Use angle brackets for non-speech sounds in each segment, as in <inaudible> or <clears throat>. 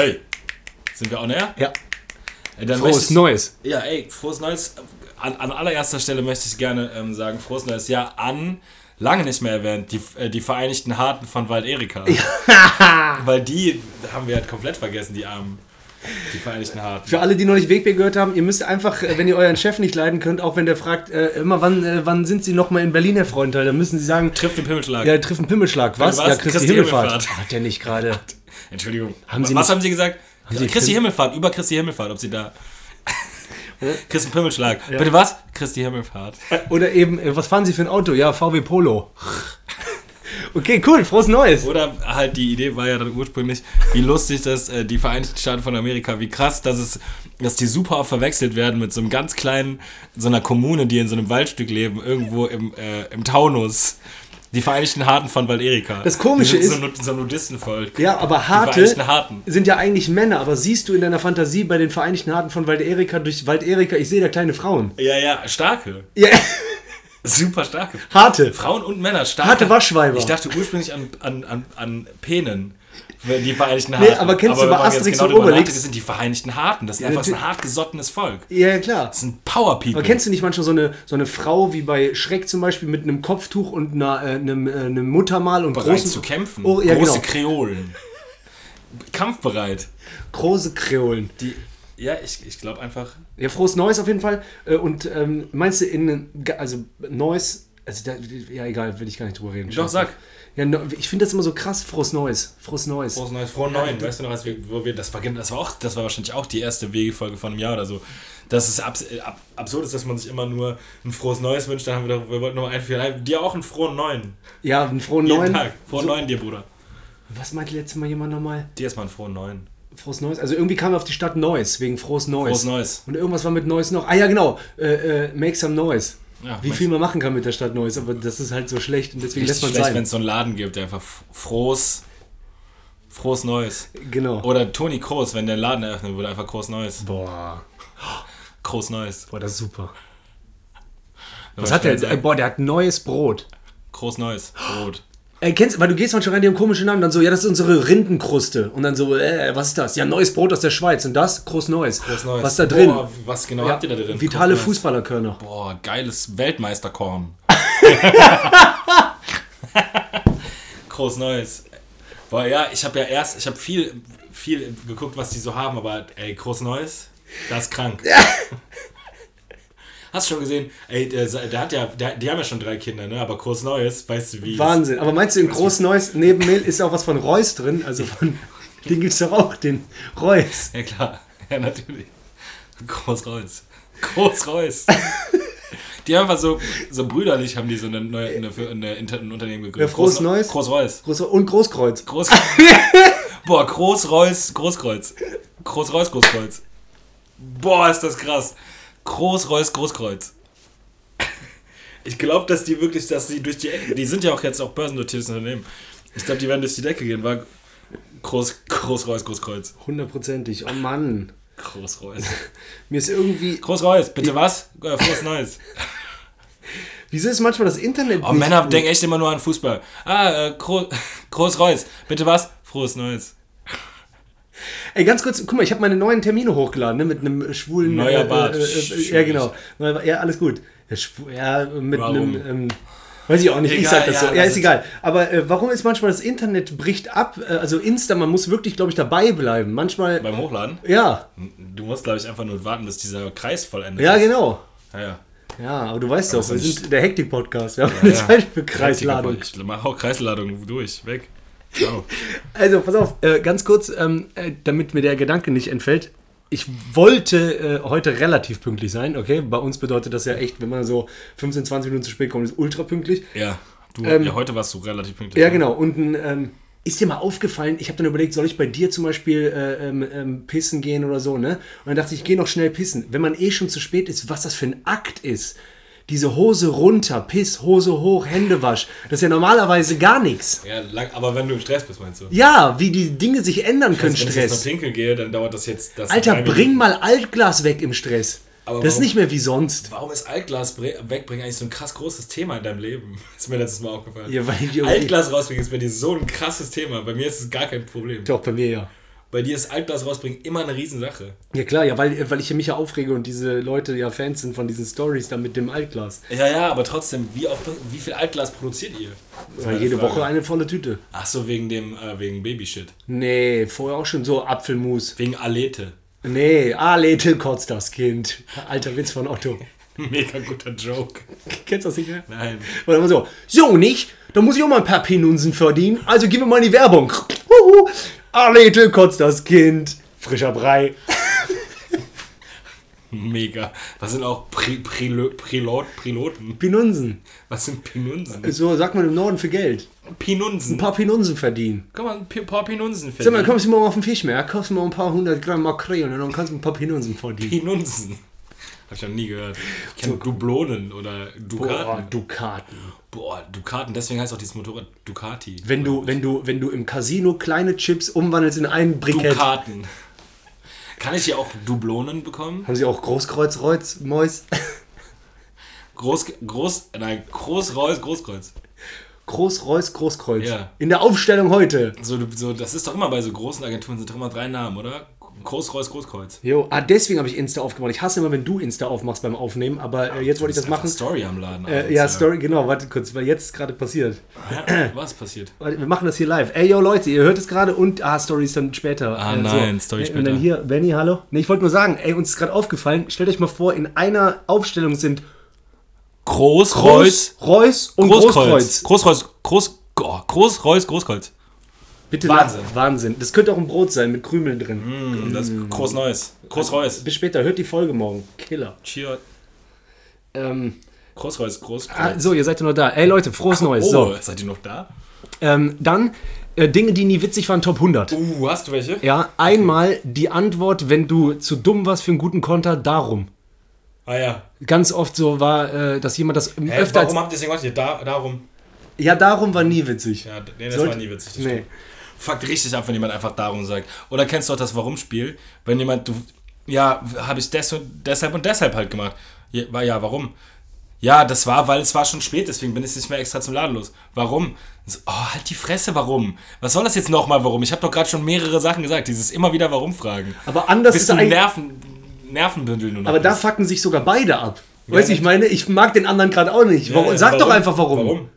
Hey, sind wir on air? Ja. Äh, Dann Frohes ich- Neues. Ja, ey, frohes Neues. An, an allererster Stelle möchte ich gerne ähm, sagen, frohes neues Jahr an, lange nicht mehr erwähnt, die, äh, die Vereinigten Harten von Wald Erika. <laughs> Weil die haben wir halt komplett vergessen, die Armen. Die Vereinigten Harten. Für alle, die noch nicht Wegbier gehört haben, ihr müsst einfach, äh, wenn ihr euren Chef nicht leiden könnt, auch wenn der fragt, äh, immer wann, äh, wann sind Sie noch mal in Berlin, Herr Freundteil, dann müssen Sie sagen, Trifft den Pimmelschlag. ja, trifft einen Pimmelschlag. Was? was? Ja, Christi, Christi Himmelfahrt. Himmelfahrt. Hat der nicht gerade. <laughs> Entschuldigung. Haben Sie Was nicht- haben Sie gesagt? Sie Christi Himmelfahrt, über Christi Himmelfahrt, ob Sie da. <laughs> Christi Pimmelschlag. Bitte was? Christi Himmelfahrt. Oder eben, äh, was fahren Sie für ein Auto? Ja, VW Polo. Okay, cool, frohes Neues. Oder halt die Idee war ja dann ursprünglich, wie lustig das äh, die Vereinigten Staaten von Amerika, wie krass, dass es, dass die super oft verwechselt werden mit so einem ganz kleinen, so einer Kommune, die in so einem Waldstück leben, irgendwo im, äh, im Taunus. Die Vereinigten Harten von Wald-Erika. Das Komische Die sind ist- So, ein- so ein Nudistenvolk. Ja, aber Die Harte Harten. sind ja eigentlich Männer, aber siehst du in deiner Fantasie bei den Vereinigten Harten von Wald-Erika durch Wald-Erika, ich sehe da kleine Frauen. Ja, ja, starke. Ja, Super starke. Harte. Frauen und Männer, starke. Harte Waschweiber. Ich dachte ursprünglich an, an, an, an Penen. Die Vereinigten Nee, Harten. aber kennst du bei man jetzt Asterix genau und drüber Obelix? Das sind die Vereinigten Harten. Das ist einfach so ein hartgesottenes Volk. Ja, klar. Das sind Power People. Aber kennst du nicht manchmal so eine, so eine Frau wie bei Schreck zum Beispiel mit einem Kopftuch und einer, äh, einem, äh, einem Muttermal und bereit großen zu kämpfen? Oh, ja, Große genau. Kreolen. Kampfbereit. große Kreolen. Die, ja, ich, ich glaube einfach. Ja, frohes Neues auf jeden Fall. Äh, Und ähm, meinst du in, also Neues, also da, ja egal, will ich gar nicht drüber reden. Doch, sag. Ja, ich finde das immer so krass, frohes Neues. Frohes Neues. Frohes Neues, frohen Neuen. Weißt du noch, als wir, wo wir, das war, das war auch, das war wahrscheinlich auch die erste Wegefolge von einem Jahr oder so. Dass es abs, äh, ab, absurd ist, dass man sich immer nur ein frohes Neues wünscht. Dann haben wir doch, wir wollten nur einführen. Dir auch einen frohen Neuen. Ja, einen frohen Jeden Neuen. Tag. Frohen Neuen dir, Bruder. Was meinte letztes Mal jemand nochmal? Dir erstmal einen frohen Neuen. Frohes Neues? Also irgendwie kam er auf die Stadt Neues, wegen frohes Neues. Frohes Neues. Und irgendwas war mit Neues noch. Ah ja, genau. Äh, äh, make some noise. Ja, Wie viel man machen kann mit der Stadt Neues, aber das ist halt so schlecht und deswegen lässt man schlecht, wenn es so einen Laden gibt, der einfach frohes, frohes Neues. Genau. Oder Toni Kroos, wenn der Laden eröffnen würde, einfach groß Neues. Boah. Groß Neues. Boah, das ist super. Was Was hat der? Äh, boah, der hat neues Brot. Groß Neues. Brot. Kennst, weil du gehst manchmal rein, die haben komische Namen, dann so, ja, das ist unsere Rindenkruste. Und dann so, äh, was ist das? Ja, neues Brot aus der Schweiz. Und das? Groß Neues. Groß Neues. Was ist da drin? Boah, was genau ja, habt ihr da drin? vitale. Fußballerkörner. Boah, geiles Weltmeisterkorn. <laughs> Groß Neues. Boah, ja, ich habe ja erst, ich habe viel, viel geguckt, was die so haben, aber ey, Groß Neues, das ist krank. <laughs> Hast du schon gesehen? Ey, der, der hat ja, der, die haben ja schon drei Kinder, ne? Aber Groß Neues, weißt du wie? Wahnsinn. Aber meinst du, in Groß Neues neben Mehl ist auch was von Reus drin? Also von, den gibt's doch auch, den Reus. Ja klar, ja natürlich. Groß Reus. Groß Reus. Die haben einfach so, so brüderlich haben die so eine neue eine, eine, ein Unternehmen gegründet. Ja, Groß- Neues. Groß Reus. Groß, und Großkreuz. Groß. Boah, Groß-Reus, Großkreuz. Groß-Reus, Großkreuz. Boah, ist das krass. Groß-Reus, Großkreuz. Ich glaube, dass die wirklich, dass die durch die Ecke, die sind ja auch jetzt auch börsennotiertes Unternehmen. Ich glaube, die werden durch die Decke gehen, war Groß, Groß-Reus, Großkreuz. Hundertprozentig. Oh Mann. Groß-Reus. <laughs> Mir ist irgendwie. Groß-Reus, bitte was? Äh, Frohes Neues. <laughs> Wieso ist manchmal das Internet. Oh, Männer denken echt immer nur an Fußball. Ah, äh, Gro <laughs> Groß-Reus, bitte was? Frohes Neues. Ey, ganz kurz, guck mal, ich habe meine neuen Termine hochgeladen, ne, mit einem schwulen. Neuer Bart. Äh, äh, äh, ja, genau. Ja, alles gut. Ja, ja mit Warum? einem. Ähm, weiß ich auch nicht, ich Egal, sag das ja, so. Ja, ist ist- egal. Aber äh, warum ist manchmal das Internet bricht ab? Äh, also Insta, man muss wirklich, glaube ich, dabei bleiben. Manchmal. Beim Hochladen? Ja, Du musst, glaube ich, einfach nur warten, bis dieser Kreis vollendet ja, ist. genau. Ja, ja. Ja, aber du weißt doch, ist wir sind der Hektik-Podcast. Wir haben eine ja. Zeit <laughs> für Kreisladung. Ich mache auch Kreisladung durch, weg. Ciao. <laughs> Also, pass auf, äh, ganz kurz, ähm, äh, damit mir der Gedanke nicht entfällt. Ich wollte äh, heute relativ pünktlich sein, okay? Bei uns bedeutet das ja echt, wenn man so 15, 20 Minuten zu spät kommt, ist ultra pünktlich. Ja, du, Ähm, ja, heute warst du relativ pünktlich. Ja, genau. Und ein, ähm, ist dir mal aufgefallen, ich habe dann überlegt, soll ich bei dir zum Beispiel äh, ähm, ähm, pissen gehen oder so, ne? Und dann dachte ich, ich gehe noch schnell pissen. Wenn man eh schon zu spät ist, was das für ein Akt ist. Diese Hose runter, Piss, Hose hoch, Hände wasch. Das ist ja normalerweise gar nichts. Ja, lang, aber wenn du im Stress bist, meinst du? Ja, wie die Dinge sich ändern können, Wenn ich jetzt noch Stress. pinkeln gehe, dann dauert das jetzt... Das Alter, bring mal Altglas weg im Stress. Aber das ist warum- nicht mehr wie sonst. Warum ist Altglas wegbringen eigentlich so ein krass großes Thema in deinem Leben? <laughs> Ist mir letztes Mal aufgefallen. Ja, Altglas rausbringen ist bei dir so ein krasses Thema. Bei mir ist es gar kein Problem. Doch, bei mir ja. Bei dir ist Altglas rausbringen immer eine Riesensache. Ja klar, ja, weil, weil ich mich ja aufrege und diese Leute ja Fans sind von diesen Stories da mit dem Altglas. Ja, ja, aber trotzdem, wie, oft, wie viel Altglas produziert ihr? Meine jede Frage. Woche eine volle Tüte. Ach so, wegen dem, äh, wegen Babyshit. Nee, vorher auch schon so Apfelmus. Wegen Alete. Nee, Alete kotzt das Kind. Alter Witz von Otto. <laughs> Mega guter Joke. Kennst du das nicht mehr? Nein. Und dann so, so nicht, da muss ich auch mal ein paar Penunsen verdienen, also gehen wir mal in die Werbung. Alete kotzt das Kind. Frischer Brei. <laughs> Mega. Was sind auch Pri Prilo Prilot Priloten? Pinunsen. Was sind Pinunsen? So sagt man im Norden für Geld. Pinunsen. Ein paar Pinunsen verdienen. Komm mal, ein paar Pinunsen Sag mal, kommst du mal auf den Fischmarkt, kaufst mal ein paar hundert Gramm Makrelen und dann kannst du ein paar Pinunsen verdienen. Pinunsen. Hab ich noch nie gehört. Ich kenne Dublonen oder Boah, Dukaten. Boah, Dukaten, deswegen heißt auch dieses Motorrad Ducati. Wenn du, wenn du, wenn du im Casino kleine Chips umwandelst in einen Brikett, Dukaten. Kann ich hier auch Dublonen bekommen? haben sie auch Großkreuz, Reuz, Mäus. Groß, Groß, nein, Großreus, Großkreuz. Groß, Reus, Großkreuz. Ja. In der Aufstellung heute. So, so, das ist doch immer bei so großen Agenturen, sind doch immer drei Namen, oder? Großreus, Großkreuz. Jo, ah, deswegen habe ich Insta aufgemacht. Ich hasse immer, wenn du Insta aufmachst beim Aufnehmen, aber äh, jetzt wollte ich das machen. Story am Laden. Äh, ja, Story, genau, warte kurz, weil jetzt gerade passiert. Ja, was passiert? <clears throat> Wir machen das hier live. Ey, yo, Leute, ihr hört es gerade und, ah, Story ist dann später. Ah, Äh, nein, Story Äh, später. Und dann hier, Benny, hallo. Nee, ich wollte nur sagen, ey, uns ist gerade aufgefallen, stellt euch mal vor, in einer Aufstellung sind Großreus, Groß, Reus und Großkreuz. Großkreuz. Großkreuz, Groß, oh, Großreus, Großkreuz. Bitte Wahnsinn. la- Wahnsinn. Das könnte auch ein Brot sein mit Krümeln drin. Mm, das ist Großneues. Großreus. Bis später, hört die Folge morgen. Killer. Cheer. Ähm, Großreus, Großkreuz. ah, so, ihr seid ja noch da. Ey Leute, frohes Neues. oh, So, seid ihr noch da? ähm, dann äh, Dinge, die nie witzig waren, Top 100. Uh, hast du welche? Ja, einmal die Antwort, wenn du zu dumm warst für einen guten Konter, darum. Ah ja. Ganz oft so war, äh, dass jemand das Hä, öfter warum habt ihr das gemacht? Da, darum. Ja, darum war nie witzig. Ja, nee, das Sollte- war nie witzig. Das Nee. stimmt. Fuckt richtig ab, wenn jemand einfach darum sagt. Oder kennst du auch das Warum-Spiel? Wenn jemand, du, ja, habe ich des und deshalb und deshalb halt gemacht. Ja, ja, warum? Ja, das war, weil es war schon spät, deswegen bin ich nicht mehr extra zum Laden los. Warum? Oh, halt die Fresse, warum? Was soll das jetzt nochmal, warum? Ich habe doch gerade schon mehrere Sachen gesagt, dieses immer wieder Warum-Fragen. Aber anders Bist ist du. Nerven, Nervenbündel nur noch. Aber da bist. fucken sich sogar beide ab. weißt du, ich meine, ich mag den anderen gerade auch nicht. Warum? Ja, Sag doch einfach warum.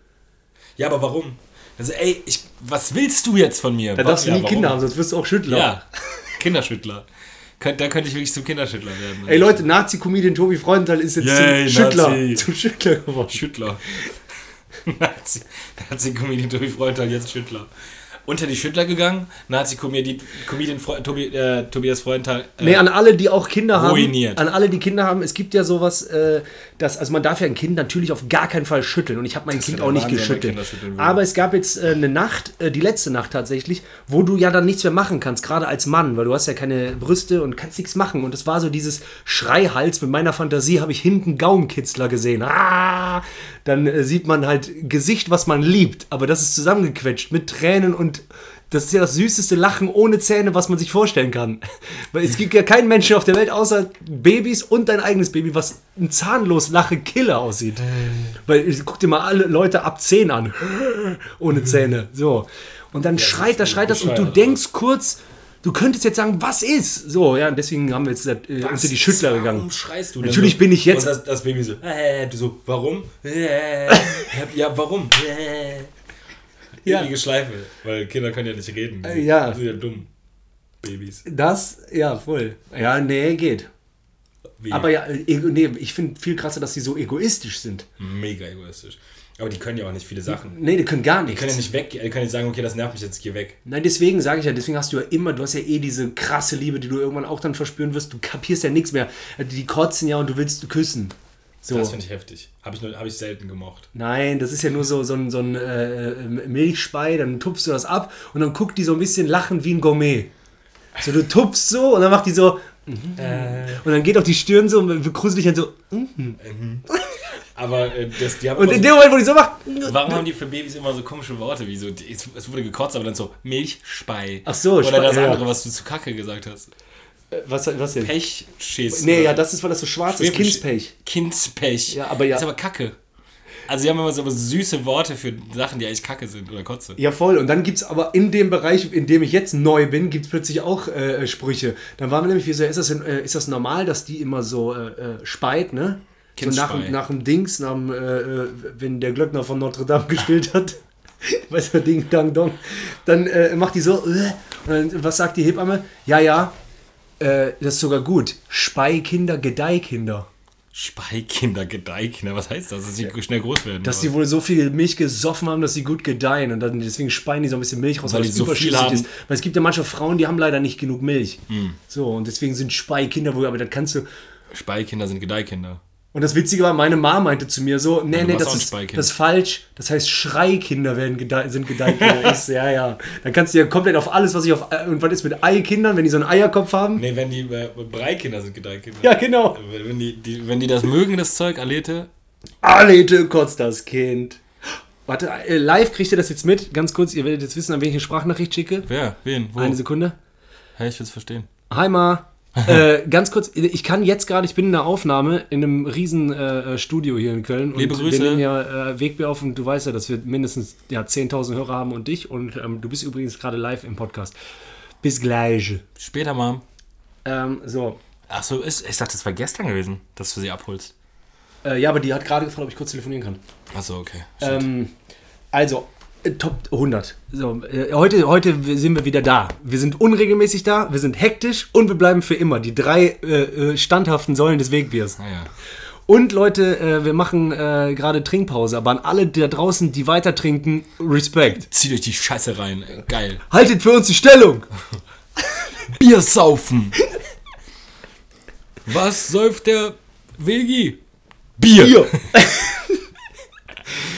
Ja, aber warum? Also, ey, ich, was willst du jetzt von mir? Da darfst du ja, nie warum? Kinder haben, sonst wirst du auch Schüttler. Ja, <laughs> Kinderschüttler. Da könnte ich wirklich zum Kinderschüttler werden. Ey Leute, Nazi-Comedian Tobi Freundtal ist jetzt Yay, zum Schüttler. Nazi. <laughs> Zum Schüttler geworden. Schüttler. <laughs> Nazi, Nazi-Comedian Tobi Freundal, jetzt Schüttler. Unter die Schüttler gegangen, Nazi-Comedian Tobi, äh, Tobias Freundal. Äh, Nee, an alle, die auch Kinder Ruiniert. haben. An alle, die Kinder haben. Es gibt ja sowas, äh, dass, also man darf ja ein Kind natürlich auf gar keinen Fall schütteln. Und ich habe mein Kind wäre auch nicht Wahnsinn, geschüttelt. Aber es gab jetzt äh, eine Nacht, äh, die letzte Nacht tatsächlich, wo du ja dann nichts mehr machen kannst, gerade als Mann, weil du hast ja keine Brüste und kannst nichts machen. Und es war so dieses Schreihals. Mit meiner Fantasie habe ich hinten Gaumenkitzler gesehen. Ah! Dann äh, sieht man halt Gesicht, was man liebt. Aber das ist zusammengequetscht mit Tränen und das ist ja das süßeste Lachen ohne Zähne, was man sich vorstellen kann. <laughs> Weil es gibt ja keinen Menschen auf der Welt außer Babys und dein eigenes Baby, was ein zahnlos Lache Killer aussieht. Weil äh, guck dir mal alle Leute ab 10 an. <laughs> ohne <laughs> Zähne. So. Und dann schreit das, schreit das und du denkst kurz, du könntest jetzt sagen, was ist? So, ja, und deswegen haben wir jetzt äh, unter die Schüttler Warum gegangen. schreist du denn Natürlich so? bin ich jetzt- Und das, das Baby so, äh, du so, warum? Äh, <laughs> ja, warum? Äh. Ja. Ewige Schleife, weil Kinder können ja nicht reden. Äh, ja. Die sind ja dumm. Babys. Das, ja, voll. Ja, nee, geht. Wie? Aber ja, äh, nee, ich finde viel krasser, dass die so egoistisch sind. Mega egoistisch. Aber die können ja auch nicht viele Sachen. Nee, die können gar Die nichts. können ja nicht weg, die können nicht sagen, okay, das nervt mich jetzt, geh weg. Nein, deswegen sage ich ja, deswegen hast du ja immer, du hast ja eh diese krasse Liebe, die du irgendwann auch dann verspüren wirst. Du kapierst ja nichts mehr. Die kotzen ja und du willst küssen. So. Das finde ich heftig. Habe ich, nur- hab ich selten gemocht. Nein, das ist ja nur so, so ein, so ein äh, Milchspei, dann tupfst du das ab und dann guckt die so ein bisschen lachen wie ein Gourmet. So, du tupfst so und dann macht die so. Äh. Und dann geht auch die Stirn so und begrüßt dich dann so. mhm. Aber äh, das, die haben Und in so, dem Moment, wo die so macht. Warum haben die für Babys immer so komische Worte, wie so, es es wurde gekotzt, aber dann so Milchspei. Ach so, Oder Spei- das ja. andere, was du zu Kacke gesagt hast. Was, was denn? Pechschiss. Nee, oder? ja, das ist, weil das so schwarz ist. Schwefel- Kindspech. Kindspech. Ja, aber ja. Das ist aber Kacke. Also, die haben immer so süße Worte für Sachen, die eigentlich kacke sind oder Kotze. Ja, voll. Und dann gibt es aber in dem Bereich, in dem ich jetzt neu bin, gibt es plötzlich auch äh, Sprüche. Dann waren wir nämlich, wie so, ist das, denn, äh, ist das normal, dass die immer so äh, äh, speit, ne? So nach, nach dem Dings, nach dem, äh, äh, wenn der Glöckner von Notre Dame <laughs> gespielt hat. weißt du, Ding, Dang, Dong. Dann äh, macht die so, äh, dann, was sagt die Hebamme? Ja, ja, äh, das ist sogar gut. Speikinder, Gedeihkinder. Speikinder, Gedeihkinder, was heißt das? Dass sie schnell groß werden. Dass die wohl so viel Milch gesoffen haben, dass sie gut gedeihen und dann deswegen speien die so ein bisschen Milch raus, Weil weil es so viel überschüssig haben. ist. Weil es gibt ja manche Frauen, die haben leider nicht genug Milch. Hm. So, und deswegen sind Speikinder wohl, aber das kannst du. Speikinder sind Gedeihkinder. Und das Witzige war, meine Mama meinte zu mir so, nee, du nee, das ist, das ist falsch. Das heißt, Schreikinder werden gedei sind Gedeihkinder. <laughs> Ja, ja. Dann kannst du ja komplett auf alles, was ich auf. Und was ist mit Eikindern, wenn die so einen Eierkopf haben? Nee, wenn die äh, Breikinder sind Gedeihkinder. Ja, genau. Wenn die, die, wenn die das mögen, das Zeug, Alete, Alete kotzt das Kind. Warte, äh, live kriegt ihr das jetzt mit? Ganz kurz, ihr werdet jetzt wissen, an wen ich eine Sprachnachricht schicke. wer? Wen? Wo? Eine Sekunde. Hey, ich will's verstehen. Hi Ma. Äh, ganz kurz, ich kann jetzt gerade, ich bin in der Aufnahme in einem riesen äh, Studio hier in Köln. Liebe und Grüße. Wir nehmen ja äh, Wegbier auf und du weißt ja, dass wir mindestens ja, 10.000 Hörer haben und dich. Und ähm, du bist übrigens gerade live im Podcast. Bis gleich. Später, Mom. Ähm, so. Ach so, ist, ich dachte, das war gestern gewesen, dass du sie abholst. Äh, ja, aber die hat gerade gefragt, ob ich kurz telefonieren kann. Ach so, okay. Ähm, also, äh, Top 100. So, äh, heute, heute sind wir wieder da. Wir sind unregelmäßig da, wir sind hektisch und wir bleiben für immer. Die drei äh, äh, standhaften Säulen des Wegbiers. Naja. Und Leute, äh, wir machen äh, gerade Trinkpause, aber an alle da draußen, die weiter trinken, Respekt. Zieht euch die Scheiße rein. Geil. Haltet für uns die Stellung! <laughs> Bier saufen. Was säuft der Vegi? Bier. Bier! <laughs>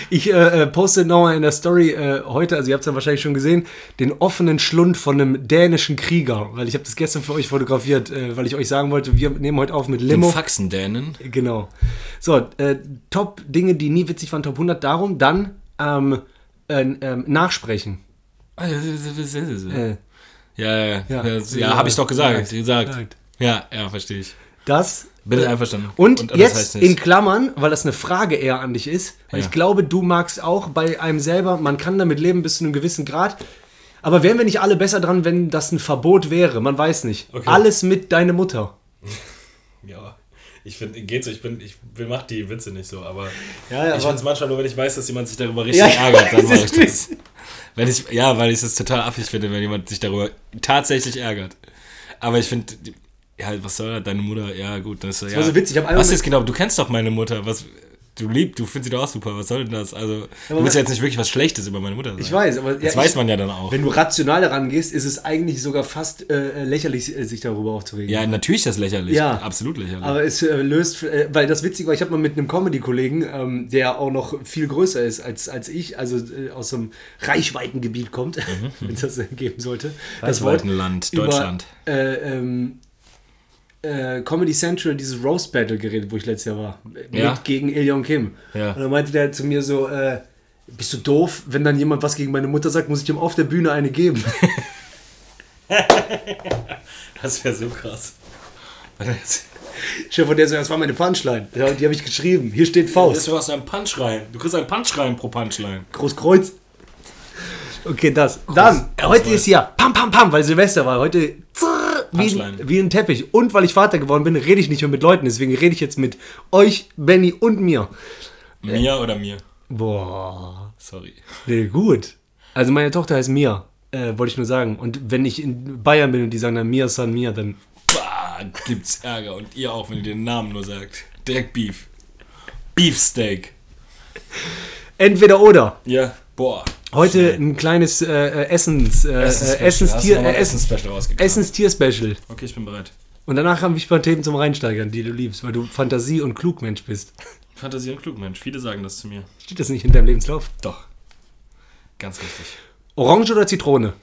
Ich äh, äh, poste nochmal in der Story äh, heute, also ihr habt es ja wahrscheinlich schon gesehen, den offenen Schlund von einem dänischen Krieger, weil ich habe das gestern für euch fotografiert, äh, weil ich euch sagen wollte, wir nehmen heute auf mit Den Limo. Faxendänen. Genau. So, äh, Top Dinge, die nie witzig waren, Top 100. Darum dann ähm, äh, ähm, nachsprechen. Ja, Äh, ja, ja. Ja. Ja, ja habe ich doch gesagt. Gesagt. Ja, ja, verstehe ich. das. Bin ich einverstanden. Und, das jetzt in. Klammern, weil das eine Frage eher an dich ist, weil Ja. ich glaube, du magst auch bei einem selber, man kann damit leben bis zu einem gewissen Grad. Aber wären wir nicht alle besser dran, wenn das ein Verbot wäre? Man weiß nicht. Okay. Alles mit deine Mutter. <laughs> Ja, ich finde, geht so, ich bin, ich mach die Witze nicht so, aber Ja, ja, ich finde es manchmal nur, wenn ich weiß, dass jemand sich darüber richtig ärgert, dann <laughs> mache ich das. Wenn ich, ja, weil ich es total affig finde, wenn jemand sich darüber tatsächlich ärgert. Aber ich finde, ja, was soll das, deine Mutter, ja gut, das ist so, ja. war so witzig, ich hab Was ist genau, du kennst doch meine Mutter, was, du liebst, du findest sie doch auch super, was soll denn das? Also, du aber- willst ja jetzt nicht wirklich was Schlechtes über meine Mutter sagen. Ich weiß, aber Das ja, weiß ich, man ja dann auch. wenn du rational herangehst, ist es eigentlich sogar fast äh, lächerlich, äh, sich darüber aufzuregen. Ja, natürlich ist das lächerlich. Ja. Absolut lächerlich. Aber es äh, löst, äh, weil das Witzige war, ich habe mal mit einem Comedy-Kollegen, ähm, der auch noch viel größer ist als, als ich, also äh, aus so einem Reichweitengebiet kommt, <laughs> wenn es das äh, geben sollte. Das Reichweitenland, über, Deutschland. Äh, ähm, äh, Comedy Central, dieses Roast Battle geredet, wo ich letztes Jahr war. Mit Ja. gegen und Kim. Ja. Und dann meinte der zu mir so, äh, bist du doof? Wenn dann jemand was gegen meine Mutter sagt, muss ich ihm auf der Bühne eine geben. <laughs> Das wäre so krass. Chef von der so, das war meine Punchline. Ja, die habe ich geschrieben. Hier steht Faust. Du hast einen Punch rein. Du kriegst einen Punch rein pro Punchline. Großkreuz. Okay, das. Dann, Groß heute ist ja Pam Pam Pam, weil Silvester war. Heute zrrr, wie, wie ein Teppich. Und weil ich Vater geworden bin, rede ich nicht mehr mit Leuten. Deswegen rede ich jetzt mit euch, Benny und mir. Mir oder mir? Boah. Sorry. Nee, gut. Also meine Tochter heißt Mia. Äh, wollte ich nur sagen. Und wenn ich in Bayern bin und die sagen dann Mia San Mia, dann. Bah, gibt's Ärger. Und ihr auch, wenn ihr den Namen nur sagt. Direkt Beef. Beefsteak. Entweder oder. Ja. Boah. Heute ein kleines äh, äh, Essens, äh, äh. Essenstier, äh, Essensspecial rausgekramt? Essenstier-Special. Okay, ich bin bereit. Und danach haben wir ein paar Themen zum Reinsteigern, die du liebst, weil du Fantasie- und Klugmensch bist. Fantasie und klug, Mensch. Viele sagen das zu mir. Steht das nicht in deinem Lebenslauf? Doch. Ganz richtig. Orange oder Zitrone?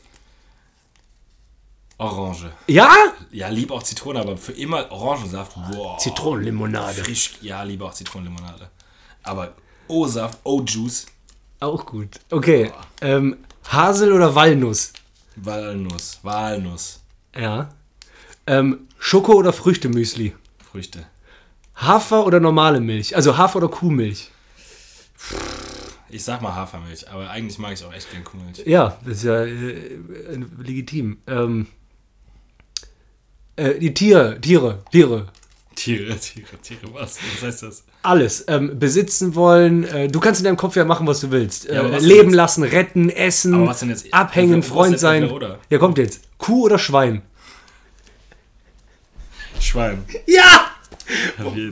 Orange. Ja? Ja, lieb auch Zitrone, aber für immer Orangensaft. Boah. Zitronenlimonade. Frisch. Ja, lieber auch Zitronenlimonade. Aber O-Saft, O-Juice, Auch gut. Okay. Ähm, Hasel oder Walnuss? Walnuss. Walnuss. Ja. Ähm, Schoko oder Früchtemüsli? Früchte. Hafer oder normale Milch? Also Hafer oder Kuhmilch? Ich sag mal Hafermilch, aber eigentlich mag ich auch echt gern Kuhmilch. Ja, das ist ja äh, legitim. Ähm, äh, die Tiere, Tiere, Tiere. Tiere, <laughs> Tiere, Tiere, was? Was heißt das? Alles. Ähm, besitzen wollen. Äh, du kannst in deinem Kopf ja machen, was du willst. Äh, Ja, was leben jetzt? lassen, retten, essen, abhängen, Was ist Freund sein. entweder oder? Ja, kommt jetzt. Kuh oder Schwein? Schwein. Ja!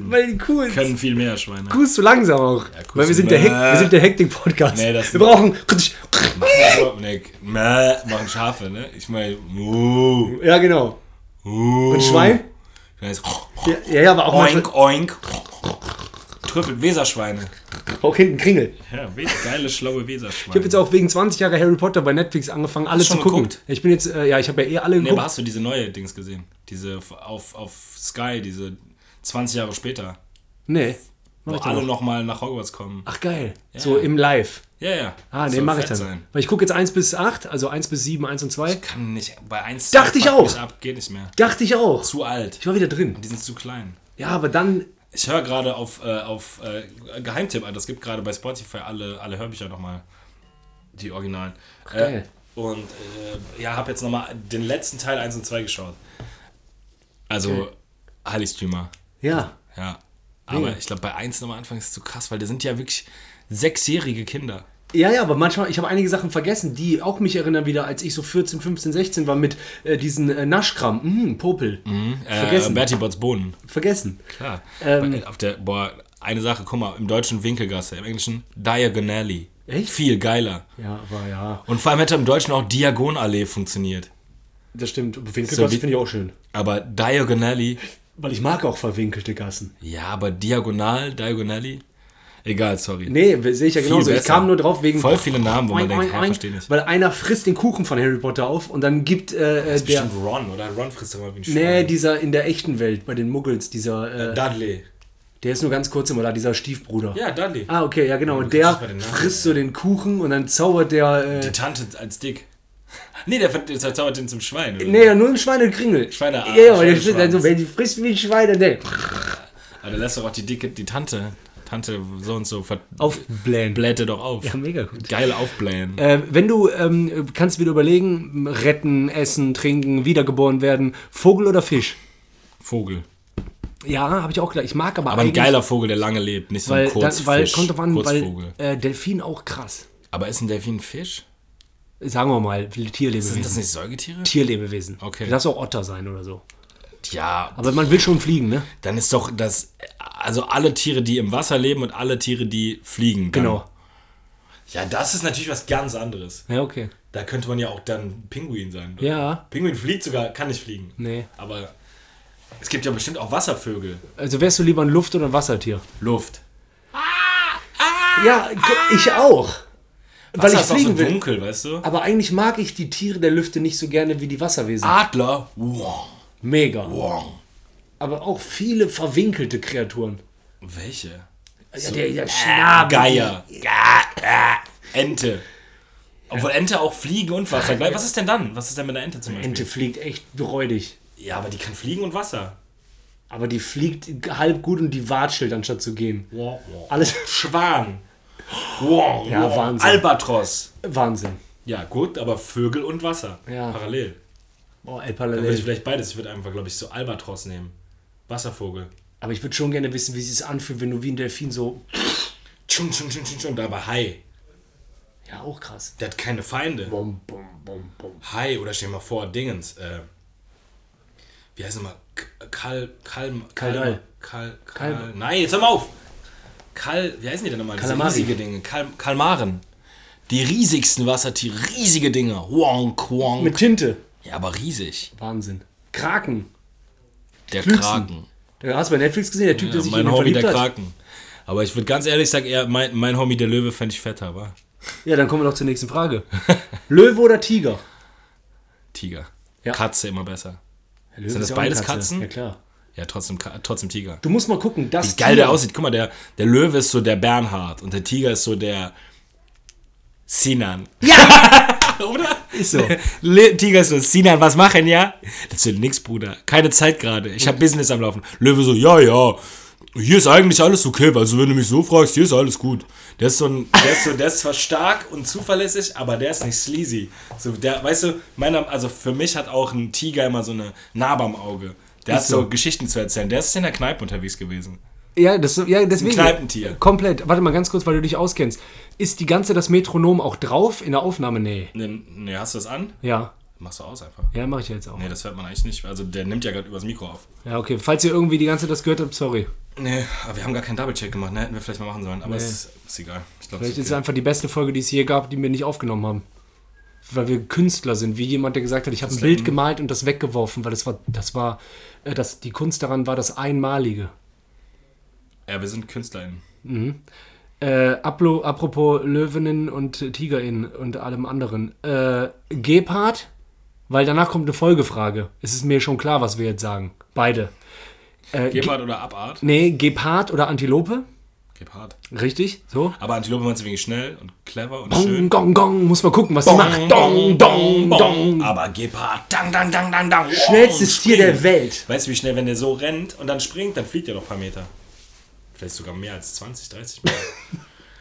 Weil die Kuh ist, Können viel mehr Schweine. Kuh ist zu langsam auch. Kuh Weil wir sind, der Hek wir sind der Hektik-Podcast. Nee, das- wir brauchen. Also, ne, mäh, machen Schafe, ne? Ich meine, uh, Ja, genau. uh. Und Schwein? Ich weiß, Ja, ja, aber auch, oink, manchmal, oink. Trüffelt Weserschweine. auch hinten Kringel. Ja, geile, schlaue Weserschweine. Ich habe jetzt auch wegen 20 Jahre Harry Potter bei Netflix angefangen, alle zu schon gucken. geguckt? Ich bin jetzt, äh, ja, ich habe ja eh alle Nee, aber geguckt. hast du diese neue Dings gesehen? Diese auf, auf Sky, diese 20 Jahre später. Nee. Wo alle noch. nochmal nach Hogwarts kommen. Ach geil. So im Live. Ja, ja. Ah, nee, Soll mach ich dann. Sein. Weil ich gucke jetzt 1 bis 8, also 1 bis 7, 1 und 2. Kann nicht, bei 1 Dachte ich auch. Ab, geht nicht mehr. Dachte ich auch. Zu alt. Ich war wieder drin. Die sind zu klein. Ja, aber dann. Ich höre gerade auf, äh, auf äh, Geheimtipp an. Das gibt gerade bei Spotify alle, alle Hörbücher nochmal. Die Originalen. geil. Äh, und äh, ja, habe jetzt nochmal den letzten Teil 1 und 2 geschaut. Also, Okay. Heiligtümer. Ja. Ja. Aber Mega. ich glaube, bei 1 nochmal Anfang ist es zu krass, weil da sind ja wirklich sechsjährige Kinder. Ja, ja, aber manchmal, ich habe einige Sachen vergessen, die auch mich erinnern wieder, als ich so 14, 15, 16 war mit äh, diesen äh, Naschkram. Mhm, Popel. Äh, Vergessen. Bertie Botts Bohnen. Vergessen. Klar. Ähm. Auf der, boah, eine Sache, guck mal, im deutschen Winkelgasse, im englischen Diagonally. Echt? Viel geiler. Ja, aber ja, Und vor allem hätte im Deutschen auch Diagonallee funktioniert. das stimmt. Winkelgasse So finde ich auch schön. Aber Diagonally, Weil ich mag auch verwinkelte Gassen. ja, aber Diagonal, Diagonally, egal, sorry. Nee, sehe ich ja Viel genauso. Ich besser. kam nur drauf wegen. Voll viele Namen, wo man Oink, denkt, oink, hä, oink, versteh nicht. Weil einer frisst den Kuchen von Harry Potter auf und dann gibt äh, äh, der. Bestimmt Ron, oder? Ron frisst doch mal wie ein Nee, Schwein. dieser in der echten Welt, bei den Muggels, dieser. Äh, Dudley. der ist nur ganz kurz immer da, dieser Stiefbruder. Ja, Dudley. Ah, okay, ja genau. Und der Namen, frisst so den Kuchen und dann zaubert der. Die Äh, Tante als dick. <laughs> Nee, der, der zaubert den zum Schwein. Oder? nee, nur ein Schweinekringel. Schweine- Ja, ja, aber der Schweineschwanz. frisst dann so, wenn die frisst wie ein Schwein, dann der Aber der lässt doch auch die dicke, die Tante, Tante so und so, aufblähen. bläht er doch auf. Ja, mega gut. Geil aufblähen. Äh, wenn du ähm, kannst wieder überlegen, retten, essen, trinken, wiedergeboren werden, Vogel oder Fisch? Vogel. Ja, habe ich auch gleich. Ich mag aber, Aber ein geiler Vogel, der lange lebt, nicht so weil, ein Kurzfisch. weil kommt drauf an, weil Kurzvogel. äh, Delfin auch krass. Aber ist ein Delfin ein Fisch? Sagen wir mal, Tierlebewesen. Sind das nicht Säugetiere? Tierlebewesen. Okay. Das auch Otter sein oder so. Ja, Aber man will schon fliegen, ne? dann ist doch das. Also alle Tiere, die im Wasser leben und alle Tiere, die fliegen. Dann. Genau. Ja, das ist natürlich was ganz anderes. Ja, okay. Da könnte man ja auch dann Pinguin sein. oder? Ja, Pinguin fliegt sogar, kann nicht fliegen. nee. Aber es gibt ja bestimmt auch Wasservögel. Also wärst du lieber ein Luft- oder ein Wassertier? Luft. Ja, ich auch. Weil Wasser ich ist auch so fliegen will. dunkel, weißt du? Aber eigentlich mag ich die Tiere der Lüfte nicht so gerne wie die Wasserwesen. Adler. Wow. Mega. Wow. Aber auch viele verwinkelte Kreaturen. Welche? Ja, der, der Schnabel. Geier. Ja, ja. Ente. Obwohl Ente auch fliegen und Wasser gleich. Was ist denn dann? Was ist denn mit der Ente zum Beispiel? Ente fliegt echt räudig. Ja, aber die kann fliegen und Wasser. Aber die fliegt halb gut und die watschelt, anstatt zu gehen. Wow, wow. Alles Schwan. Wow, Ja, wow. Wahnsinn. Albatros. Wahnsinn. Ja, gut, aber Vögel und Wasser. Ja. Parallel. Oh, El Dann würde ich Parallel. vielleicht beides. Ich würde einfach, glaube ich, so Albatros nehmen. Wasservogel. Aber ich würde schon gerne wissen, wie es sich anfühlt, wenn du wie ein Delfin so. Tschung, tschung, tschung, tschung, tschung. Da aber Hai. Ja, auch krass. Der hat keine Feinde. Bum, bum, bum, bum. Hai oder stell dir mal vor, Dingens. Äh, wie heißt er mal? Kal, Kaldal. Kal, Kal, Kalm- Nein, jetzt hör mal auf! Kal, wie heißen die denn nochmal? Diese Kalamari. riesige Dinge. Kal, Kalmaren. Die riesigsten Wassertiere. Riesige Dinge. Wonk, wonk. Mit Tinte. ja, aber riesig. Wahnsinn. Kraken. Der Flüchsen. Kraken. Da hast du bei Netflix gesehen, der Typ, der Ja, sich mein in den Hobby, verliebt der hat. Kraken. Aber ich würde ganz ehrlich sagen, eher mein, mein Homie, der Löwe, fände ich fetter, wa? Ja, dann kommen wir doch zur nächsten Frage. <laughs> Löwe oder Tiger? Tiger. Ja. Katze immer besser. Sind das beides Katze. Katzen? Ja, klar. Ja, trotzdem, trotzdem Tiger. Du musst mal gucken, das Wie geil der aussieht. Guck mal, der, der Löwe ist so der Bernhard und der Tiger ist so der Sinan. Ja! <laughs> Oder? Ist so. Tiger ist so, Sinan, was machen, ja? Das ist nix, Bruder. Keine Zeit gerade. Ich habe Business am Laufen. Löwe so, ja, ja. Hier ist eigentlich alles okay, also wenn du mich so fragst, hier ist alles gut. Der ist so ein, der ist so, der ist zwar stark und zuverlässig, aber der ist nicht sleazy. So, der, weißt du, meiner, also für mich hat auch ein Tiger immer so eine Narbe am Auge. Der Ist hat so so. Geschichten zu erzählen. Der ist in der Kneipe unterwegs gewesen. Ja, das, ja deswegen. Kneipentier. Komplett. Warte mal ganz kurz, weil du dich auskennst. Ist die ganze das Metronom auch drauf in der Aufnahme? Nee. Ne, ne, hast du das an? Ja. Machst du aus einfach. Ja, mache ich jetzt auch. Nee, das hört man eigentlich nicht. Also der nimmt ja gerade übers Mikro auf. Ja, okay. Falls ihr irgendwie die ganze das gehört habt, sorry. Nee, aber wir haben gar keinen Double-Check gemacht, ne? Hätten wir vielleicht mal machen sollen. Aber es ist, ist egal. Ich glaube, Vielleicht ist es okay. einfach die beste Folge, die es je gab, die wir nicht aufgenommen haben. Weil wir Künstler sind, wie jemand, der gesagt hat, ich habe ein Bild gemalt und das weggeworfen, weil das war, das war, äh, das, die Kunst daran war das Einmalige. Ja, wir sind KünstlerInnen. Äh, aplo, apropos Löwinnen und Tigerinnen und allem anderen. Äh, Gepard, weil danach kommt eine Folgefrage. Es ist mir schon klar, was wir jetzt sagen. Beide. Äh, Ge Gepard oder Abart? nee, Gepard oder Antilope? Gepard. Richtig, so. Aber Antilope meinst du wegen schnell und clever und Gong, schön? gong, gong, muss man gucken, was sie macht. Dong, dong, dong. Aber Gepard, dang, dang, dang, dang, dang. Schnellstes Tier der. Welt. Weißt du, wie schnell, wenn der so rennt und dann springt, dann fliegt er noch ein paar Meter. Vielleicht sogar mehr als 20, 30 Meter.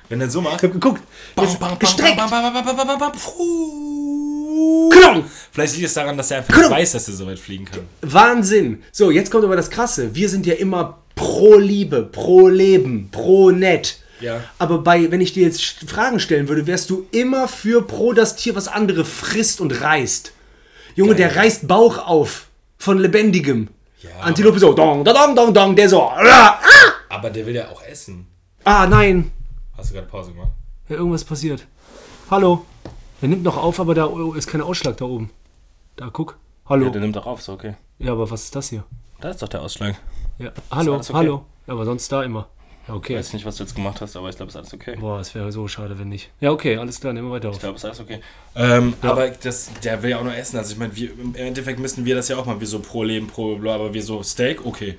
wenn er so macht. Ich hab geguckt. Jetzt bam, bam, gestreckt. bam, bam, bam, bam, bam, bam, bam, puh. Klong. Vielleicht liegt es daran, dass er einfach Klong. weiß, dass er so weit fliegen kann. Wahnsinn. So, jetzt kommt aber das Krasse. Wir sind ja immer pro Liebe, pro Leben, pro nett. Ja. Aber bei, wenn ich dir jetzt Fragen stellen würde, wärst du immer für pro das Tier, was andere frisst und reißt. Junge, Geil. der reißt Bauch auf von Lebendigem. Ja, Antilope so, dong, dong, dong, dong, dong, der so, ah, Aber der will ja auch essen. ah, nein. Hast du gerade Pause gemacht? Ja, irgendwas passiert. Hallo. Er nimmt noch auf, aber da ist kein Ausschlag da oben. Da, guck. Hallo. nimmt doch auf, so okay. Ja, aber was ist das hier? Da ist doch der Ausschlag. Ja, hallo, okay? hallo. Ja, aber sonst da immer. Ja, okay. Ich weiß nicht, was du jetzt gemacht hast, aber ich glaube, es ist alles okay. Boah, es wäre so schade, wenn nicht. Ja, okay, alles klar, nehmen wir weiter auf. Ich glaube, es ist alles okay. Ähm, Aber das, der will ja auch nur essen. Also ich meine, im Endeffekt müssten wir das ja auch mal, wir so pro Leben, pro bla, aber wir so Steak, okay.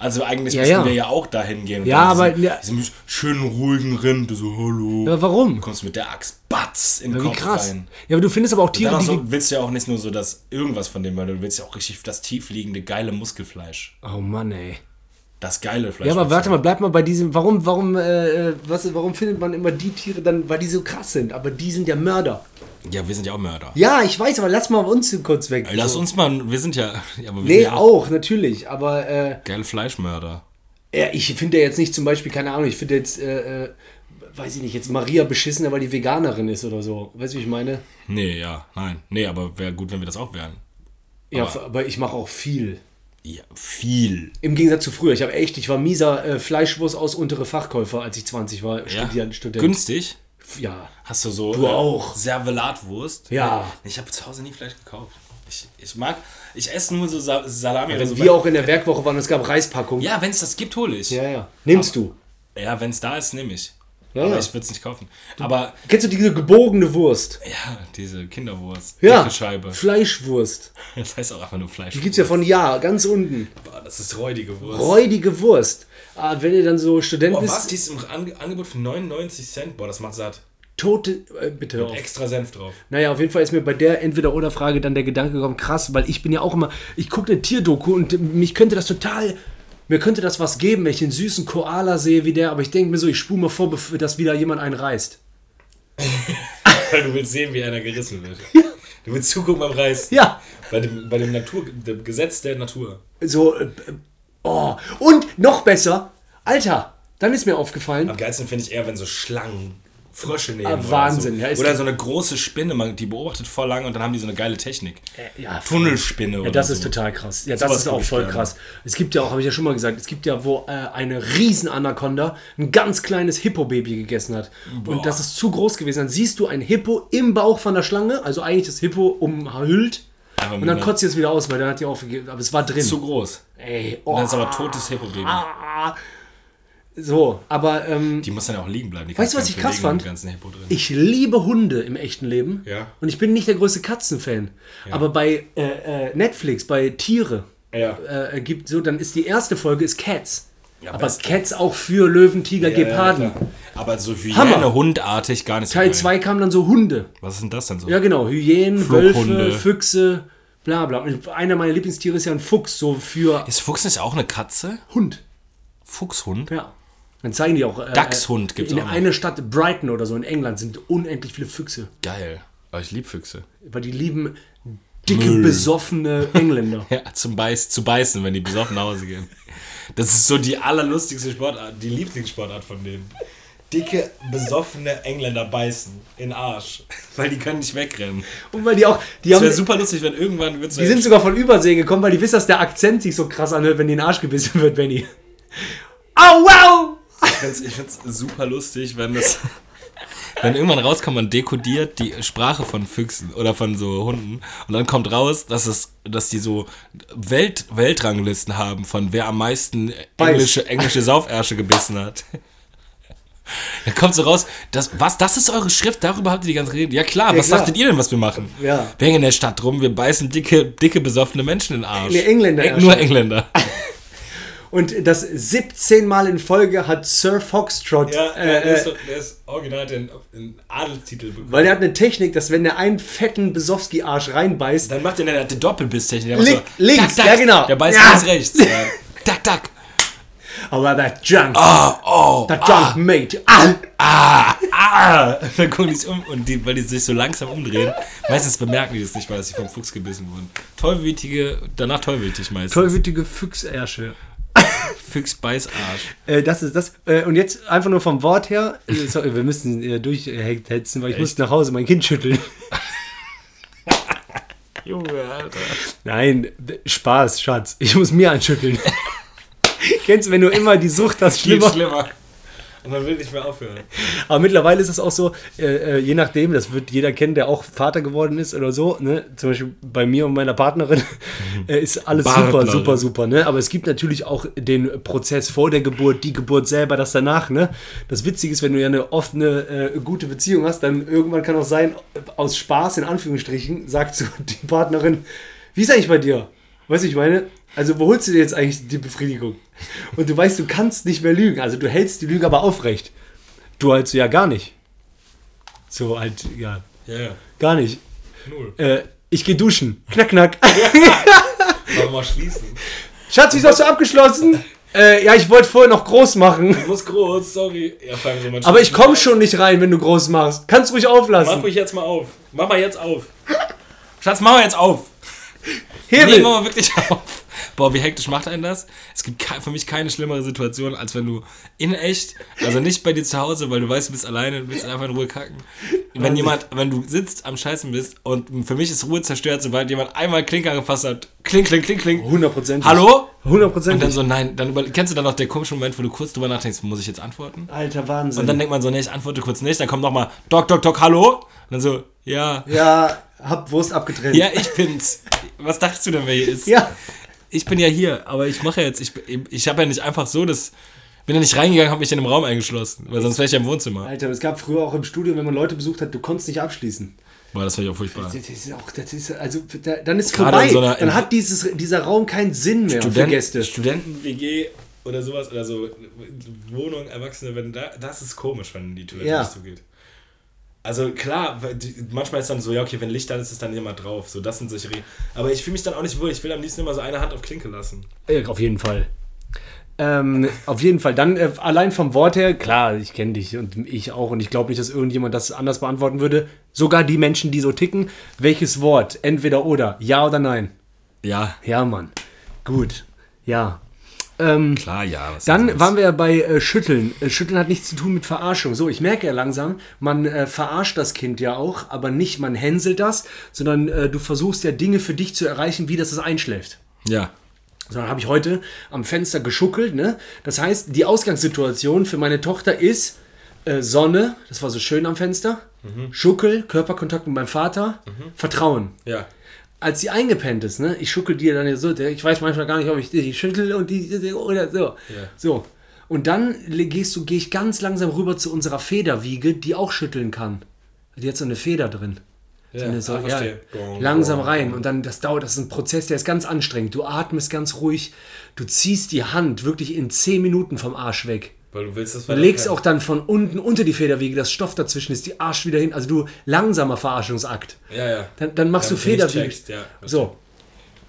Also eigentlich Ja, müssten ja. wir ja auch dahin gehen. Ja, aber- Diesen, ja. diesen schönen, ruhigen Rind, so, hallo. Ja, warum? Du kommst mit der Axt, batz, in den Ja, Kopf krass. rein. Ja, aber du findest aber auch Tiere, die... so, willst du ja auch nicht nur so das irgendwas von dem, weil du willst ja auch richtig das tiefliegende, geile Muskelfleisch. oh Mann, ey. Das geile Fleisch. Ja, aber warte mal, bleib mal bei diesem... Warum, warum, äh, was, warum findet man immer die Tiere dann, weil die so krass sind? Aber die sind ja Mörder. Ja, wir sind ja auch Mörder. Ja, ich weiß, aber lass mal uns kurz weg. Lass uns mal, wir sind ja, <laughs> ja wir Nee, ja auch, natürlich. Aber, äh, geile Fleischmörder. ja, ich finde ja jetzt nicht zum Beispiel, keine Ahnung, ich finde jetzt, äh, äh, weiß ich nicht, jetzt Maria beschissener, weil die Veganerin ist oder so. Weißt du, wie ich meine? Nee, ja, nein. Nee, aber wäre gut, wenn wir das auch wären. Ja, Aber- aber ich mache auch viel. Ja, viel. Im Gegensatz zu früher. Ich habe echt, ich war mieser äh, Fleischwurst aus untere Fachkäufer, als ich 20 war. Ja. Student. Günstig. Ja. Hast du so Du auch. Servelatwurst? Ja. Ich habe zu Hause nie Fleisch gekauft. Ich, ich mag, ich esse nur so Sa Salami so. Wenn wir auch in der Werkwoche waren, es gab Reispackungen. ja, wenn es das gibt, hole ich. ja. ja. Nimmst du. Ja, wenn es da ist, nehme ich. Ja, aber ja. ich würde es nicht kaufen. Aber Kennst du diese gebogene Wurst? ja, diese Kinderwurst, Ja. dicke Scheibe. Fleischwurst. <laughs> Das heißt auch einfach nur Fleisch. Die gibt's ja von Ja, ganz unten. Boah, das ist räudige Wurst. Räudige Wurst. Ah, wenn ihr dann so Student Boah, bist, was? Die ist im Ange Angebot für 99 Cent. Boah, das macht satt. tote. Äh, bitte auf. Extra Senf drauf. Naja, auf jeden Fall ist mir bei der Entweder-Oder-Frage dann der Gedanke gekommen, krass, weil ich bin ja auch immer, ich gucke eine Tierdoku und mich könnte das total, mir könnte das was geben, wenn ich einen süßen Koala sehe wie der, aber ich denke mir so, ich spule mal vor, bevor dass wieder jemand einen reißt. Weil <laughs> du willst sehen, wie einer gerissen wird. Du willst zugucken beim Reis. Ja, Bei dem, bei dem Natur, dem Gesetz der Natur. so, äh, äh, oh, und noch besser, Alter, dann ist mir aufgefallen, Am geilsten finde ich eher, wenn so Schlangen Frösche nehmen. Ah, oder Wahnsinn, So. ja, oder so eine große Spinne, man, die beobachtet voll lang und dann haben die so eine geile Technik. Äh, ja, Tunnelspinne Ja, oder das so. ist total krass. Ja, das Sowas ist auch voll krass. Es gibt ja auch, habe ich ja schon mal gesagt, es gibt ja, wo äh, eine riesen Anaconda ein ganz kleines Hippo-Baby gegessen hat. Und das ist zu groß gewesen. Dann siehst du ein Hippo im Bauch von der Schlange, also eigentlich das Hippo umhüllt. Und dann kotzt sie es wieder aus, weil dann hat die aufgegeben. Aber es war drin. zu groß. Ey, Und oh, dann ist aber totes Hippo-Baby. So, aber ähm, Die muss dann ja auch liegen bleiben. Die Weißt du, was ich krass fand? ich liebe Hunde im echten Leben. Ja. Und ich bin nicht der größte Katzenfan. Aber bei äh, äh, Netflix, bei Tiere, Ja. äh, gibt so, dann ist die erste Folge ist Cats. Ja, aber. Cats auch für Löwen, Tiger, Ja, ja, Geparden. klar. aber so Hammer. Hyäne-Hundartig gar nicht so Teil geil. 2 kamen dann so Hunde. Was ist denn das denn so? Ja, genau. Hyänen. Wölfe, Füchse, bla bla. Und einer meiner Lieblingstiere ist ja ein Fuchs, so für Ist Fuchs nicht auch eine Katze? Hund. Fuchshund? Ja. Dann zeigen die auch. Äh, Dachshund gibt's In auch noch. einer Stadt, Brighton oder so in England, sind unendlich viele Füchse. Geil. Aber ich liebe Füchse. Weil die lieben dicke, besoffene <laughs> Engländer. Ja, zum Beiß, zu beißen, wenn die besoffen nach Hause gehen. Das ist so die allerlustigste Sportart, die Lieblingssportart von denen. Dicke, besoffene Engländer beißen in den Arsch. Weil die können nicht wegrennen. Und weil die auch, die Das wäre super lustig, wenn irgendwann wird die sind sogar von Übersee gekommen, weil die wissen, dass der Akzent sich so krass anhört, wenn die in den Arsch gebissen wird, Benny. Au, wow! Ich find's, ich find's super lustig, wenn das. Wenn irgendwann rauskommt, man dekodiert die Sprache von Füchsen oder von so Hunden und dann kommt raus, dass es, dass die so Welt, Weltranglisten haben von wer am meisten englische, englische Saufärsche gebissen hat. Da kommt so raus, das, was, das ist eure Schrift, darüber habt ihr die ganze Rede. Ja klar, was klar. dachtet ihr denn, was wir machen? Ja. Wir hängen in der Stadt rum, wir beißen dicke, dicke besoffene Menschen in den Arsch. Nee, Engländer Eng- Nur. Engländer. <laughs> Und das 17 Mal in Folge hat Sir Foxtrot, äh, äh, der ist original den, den Adelstitel bekommen. weil er hat eine Technik, dass wenn er einen fetten Besowski-Arsch reinbeißt, Dann macht er eine, Doppelbisstechnik. Der Link- links, ja, genau. Der beißt Ja. links, rechts. Ja. <laughs> Tack, tack. aber that junk, Ah, oh, that junk mate, ah, ah, ah. <laughs> Dann gucken die sich um und die, weil die sich so langsam umdrehen, meistens bemerken die das nicht, weil sie vom Fuchs gebissen wurden. Tollwütige, danach tollwütig meistens. tollwütige Füchsärsche. Füchsbeißarsch. Äh, das ist das. Äh, und jetzt einfach nur vom Wort her. Äh, sorry, wir müssen äh, durchhetzen, weil ich musste nach Hause mein Kind schütteln. <laughs> Junge, Alter. Nein, Spaß, Schatz. Ich muss mir anschütteln. <laughs> Kennst du, wenn du immer die Sucht hast, Viel schlimmer. Und man will nicht mehr aufhören. Aber mittlerweile ist es auch so, äh, äh, je nachdem, das wird jeder kennen, der auch Vater geworden ist oder so, ne? Zum Beispiel bei mir und meiner Partnerin <laughs> äh, ist alles super, Partnerin. super, super, ne? Aber es gibt natürlich auch den Prozess vor der Geburt, die Geburt selber, das danach, ne? Das Witzige ist, wenn du ja eine oft eine äh, gute Beziehung hast, dann irgendwann kann auch sein, aus Spaß, in Anführungsstrichen, sagt so die Partnerin, wie ist eigentlich bei dir? Weißt du, ich meine? Also, wo holst du dir jetzt eigentlich die Befriedigung? Und du weißt, du kannst nicht mehr lügen. Also, du hältst die Lüge aber aufrecht. Du halt so, ja, gar nicht. So halt, ja, Ja, ja. gar nicht. Null. Äh, ich geh duschen. Knack, knack. <laughs> Wir mal schließen? Schatz, wieso hast du abgeschlossen? Äh, ja, ich wollte vorher noch groß machen. Ich muss groß, sorry. Ja, so Aber ich komme schon nicht rein, wenn du groß machst. Kannst ruhig Mach auflassen. ruhig jetzt mal auf. Mach mal jetzt auf. Schatz, mach mal jetzt auf. Hebel. Nee, mach mal wirklich <laughs> auf. Boah, wie hektisch macht einen das? Es gibt für mich keine schlimmere Situation, als wenn du in echt, also nicht bei dir zu Hause, weil du weißt, du bist alleine, du willst einfach in Ruhe kacken. Wenn jemand, wenn du sitzt am Scheißen bist und für mich ist Ruhe zerstört, sobald jemand einmal Klinker gefasst hat. Kling, kling, kling, kling. 100%. Hallo? Und 100%. dann so, nein, dann über, kennst du dann noch den komischen Moment, wo du kurz drüber nachdenkst, muss ich jetzt antworten? Alter Wahnsinn. Und dann denkt man so, nee, ich antworte kurz nicht, dann kommt nochmal, Doc, Doc, Doc, hallo? Und dann so, ja, ja, hab Wurst abgetrennt. ja, ich bin's. Was dachtest du denn, wer hier ist? Ja. Ich bin ja hier, aber ich mache jetzt, ich, ich habe ja nicht einfach so das, bin ja nicht reingegangen, habe mich in einem Raum eingeschlossen, weil sonst wäre ich ja im Wohnzimmer. Alter, es gab früher auch im Studio, wenn man Leute besucht hat, du konntest nicht abschließen. Boah, das ich auch furchtbar. Das ist auch, das ist, also, da, dann ist Gerade vorbei. so dann hat dieses, dieser Raum keinen Sinn mehr für Gäste. Studenten-WG oder sowas, oder so Wohnung, Erwachsene, wenn da, das ist komisch, wenn die Toilette Ja. nicht zugeht. Also klar, manchmal ist dann so, ja okay, wenn Licht dann ist, ist dann jemand drauf. So, das sind solche Regeln. Aber ich fühle mich dann auch nicht wohl. Ich will am liebsten immer so eine Hand auf Klinke lassen. Auf jeden Fall. Ähm, auf jeden Fall. Dann äh, allein vom Wort her, klar, ich kenne dich und ich auch und ich glaube nicht, dass irgendjemand das anders beantworten würde. Sogar die Menschen, die so ticken. Welches Wort? Entweder oder. Ja oder nein? Ja, Ja, Mann. Gut. Ja. Ähm, klar, ja. was dann waren wir ja bei äh, Schütteln. Äh, Schütteln hat nichts zu tun mit Verarschung. So, ich merke ja langsam, man äh, verarscht das Kind ja auch, aber nicht man hänselt das, sondern äh, du versuchst ja Dinge für dich zu erreichen, wie das es einschläft. Ja. So, dann habe ich heute am Fenster geschuckelt. Ne? Das heißt, die Ausgangssituation für meine Tochter ist äh, Sonne, das war so schön am Fenster, Schuckel, Körperkontakt mit meinem Vater, Vertrauen. Ja. Als sie eingepennt ist, ne, ich schuckel dir dann so, ich weiß manchmal gar nicht, ob ich die schüttel und die oder so. So. Und dann gehst du, gehe ich ganz langsam rüber zu unserer Federwiege, die auch schütteln kann. Die hat so eine Feder drin. So eine, so, ah, ja. Gong, langsam rein und dann das dauert, das ist ein Prozess, der ist ganz anstrengend. Du atmest ganz ruhig, du ziehst die Hand wirklich in 10 Minuten vom Arsch weg. Weil du willst das Du legst auch dann von unten unter die Federwege, das Stoff dazwischen ist, die Arsch wieder hin. Also du langsamer Verarschungsakt. Ja, ja. Dann, dann machst Damit du Federwege. checkst, ja. So.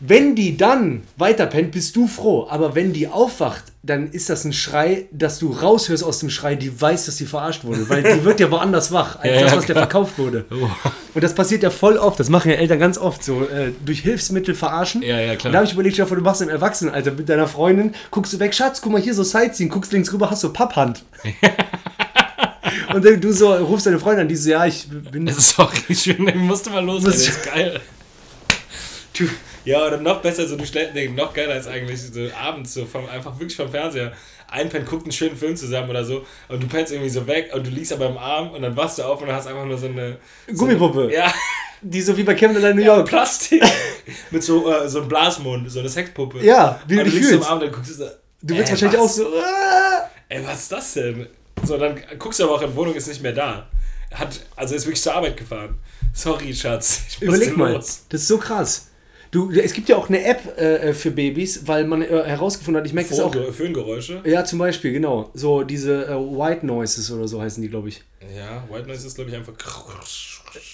Wenn die dann weiterpennt, bist du froh. Aber wenn die aufwacht, dann ist das ein Schrei, dass du raushörst aus dem Schrei, die weiß, dass sie verarscht wurde. Weil die wird ja woanders wach, <laughs> als Ja, das, ja, was der klar. verkauft wurde. Oh. Und das passiert ja voll oft. Das machen ja Eltern ganz oft so. Äh, durch Hilfsmittel verarschen. Ja, ja, klar. Und da habe ich überlegt, Stefan, du machst im Erwachsenenalter mit deiner Freundin, guckst du weg, Schatz, guck mal hier so Sightseeing, guckst links rüber, hast du Papphand. <laughs> Und dann du so rufst deine Freundin an, die so, ja, ich bin. <laughs> Das ist auch richtig schön, den musste mal los, das ist geil. Du, ja, oder noch besser, so du stellst, nee, noch geiler ist eigentlich so abends so vom, einfach wirklich vom Fernseher. Einpennt, guckt einen schönen Film zusammen oder so und du pennst irgendwie so weg und du liegst aber im Arm und dann wachst du auf und hast einfach nur so eine Gummipuppe. ja, Die so wie bei Kevin allein New ja York. Plastik <laughs> mit so, äh, so einem Blasmund, so eine Sexpuppe. Ja, wie du und dich liegst so im fühlst. Arm und dann guckst du so, Du willst wahrscheinlich was? auch so. "Ah." Ey, was ist das denn? So, dann guckst du aber auch in Wohnung, ist nicht mehr da. Hat, also ist wirklich zur Arbeit gefahren. Sorry, Schatz. Überleg mal, das ist so krass. Du, es gibt ja auch eine App äh, für Babys, weil man äh, herausgefunden hat, ich merke das auch. Föhnge- Föhngeräusche. Ja, zum Beispiel, genau. So diese äh, White Noises oder so heißen die, glaube ich. Ja, White Noise ist, glaube ich, einfach.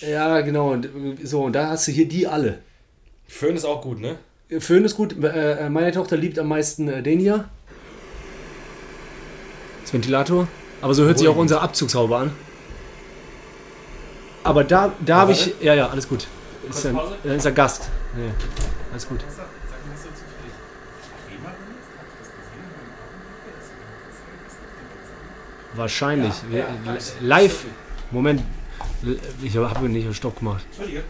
Ja, genau. Und, äh, so, und da hast du hier die alle. Föhn ist auch gut, ne? Föhn ist gut. Äh, äh, meine Tochter liebt am meisten äh, den hier. Das Ventilator. Aber so hört sich auch unser Abzugshaube an. Aber da, da habe ich. Ja, ja, alles gut. Ist dann ist er Gast. Nee, alles gut. Wahrscheinlich. Wir- Live. Moment. Ich habe nicht Stopp gemacht. Entschuldige.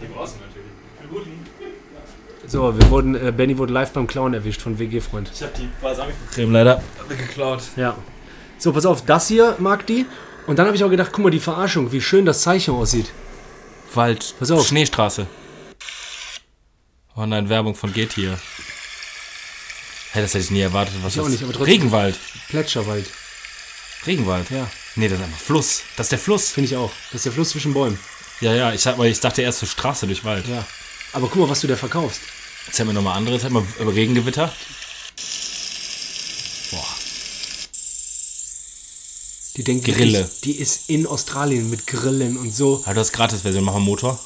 Die brauchst du natürlich. So, wir wurden, äh, Benny wurde live beim Clown erwischt von WG-Freund. Ich habe die Balsamico-Creme leider geklaut. Ja. So, pass auf, das hier mag die. Und dann habe ich auch gedacht, guck mal, die Verarschung, wie schön das Zeichen aussieht. Wald. Pass auf. Schneestraße. Oh nein, Werbung von Getier. Hey, das hätte ich nie erwartet. Was Ich auch das- nicht, aber trotzdem- Regenwald. Plätscherwald. Regenwald. Ja, Nee, das ist einfach Fluss. Das ist der Fluss. finde ich auch. Das ist der Fluss zwischen Bäumen. Ja, ja, ich, hab, weil ich dachte erst so Straße durch Wald. Ja. Aber guck mal, was du da verkaufst. Jetzt haben wir nochmal andere. Jetzt haben wir Regengewitter. Boah. Die denkt, Grille. wirklich, Die ist in Australien mit Grillen und so. Aber du hast Gratis-Version. Mach mal Motor.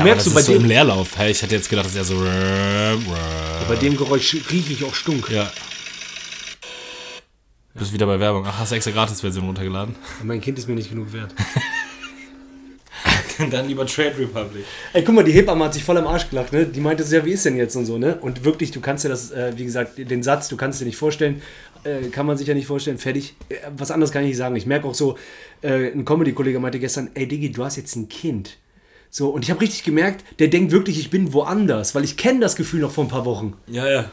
Ja, Merkst du bei ist so dem- im Leerlauf. Hey, ich hätte jetzt gedacht, das ist eher so. Bei dem Geräusch rieche ich auch Stunk. Ja. Du bist wieder bei Werbung. Ach, hast du extra Gratis-Version runtergeladen? Mein Kind ist mir nicht genug wert. <laughs> Dann lieber Trade Republic. Ey, guck mal, die Hebamme hat sich voll am Arsch gelacht, ne? Die meinte so, ja, wie ist denn jetzt und so, ne? Und wirklich, du kannst dir das, äh, wie gesagt, den Satz, du kannst dir nicht vorstellen, äh, kann man sich ja nicht vorstellen, fertig. Äh, was anderes kann ich nicht sagen. Ich merke auch so, äh, ein Comedy-Kollege meinte gestern, ey, Diggi, du hast jetzt ein Kind. So, und ich habe richtig gemerkt, der denkt wirklich, ich bin woanders, weil ich kenne das Gefühl noch vor ein paar Wochen. Ja, ja.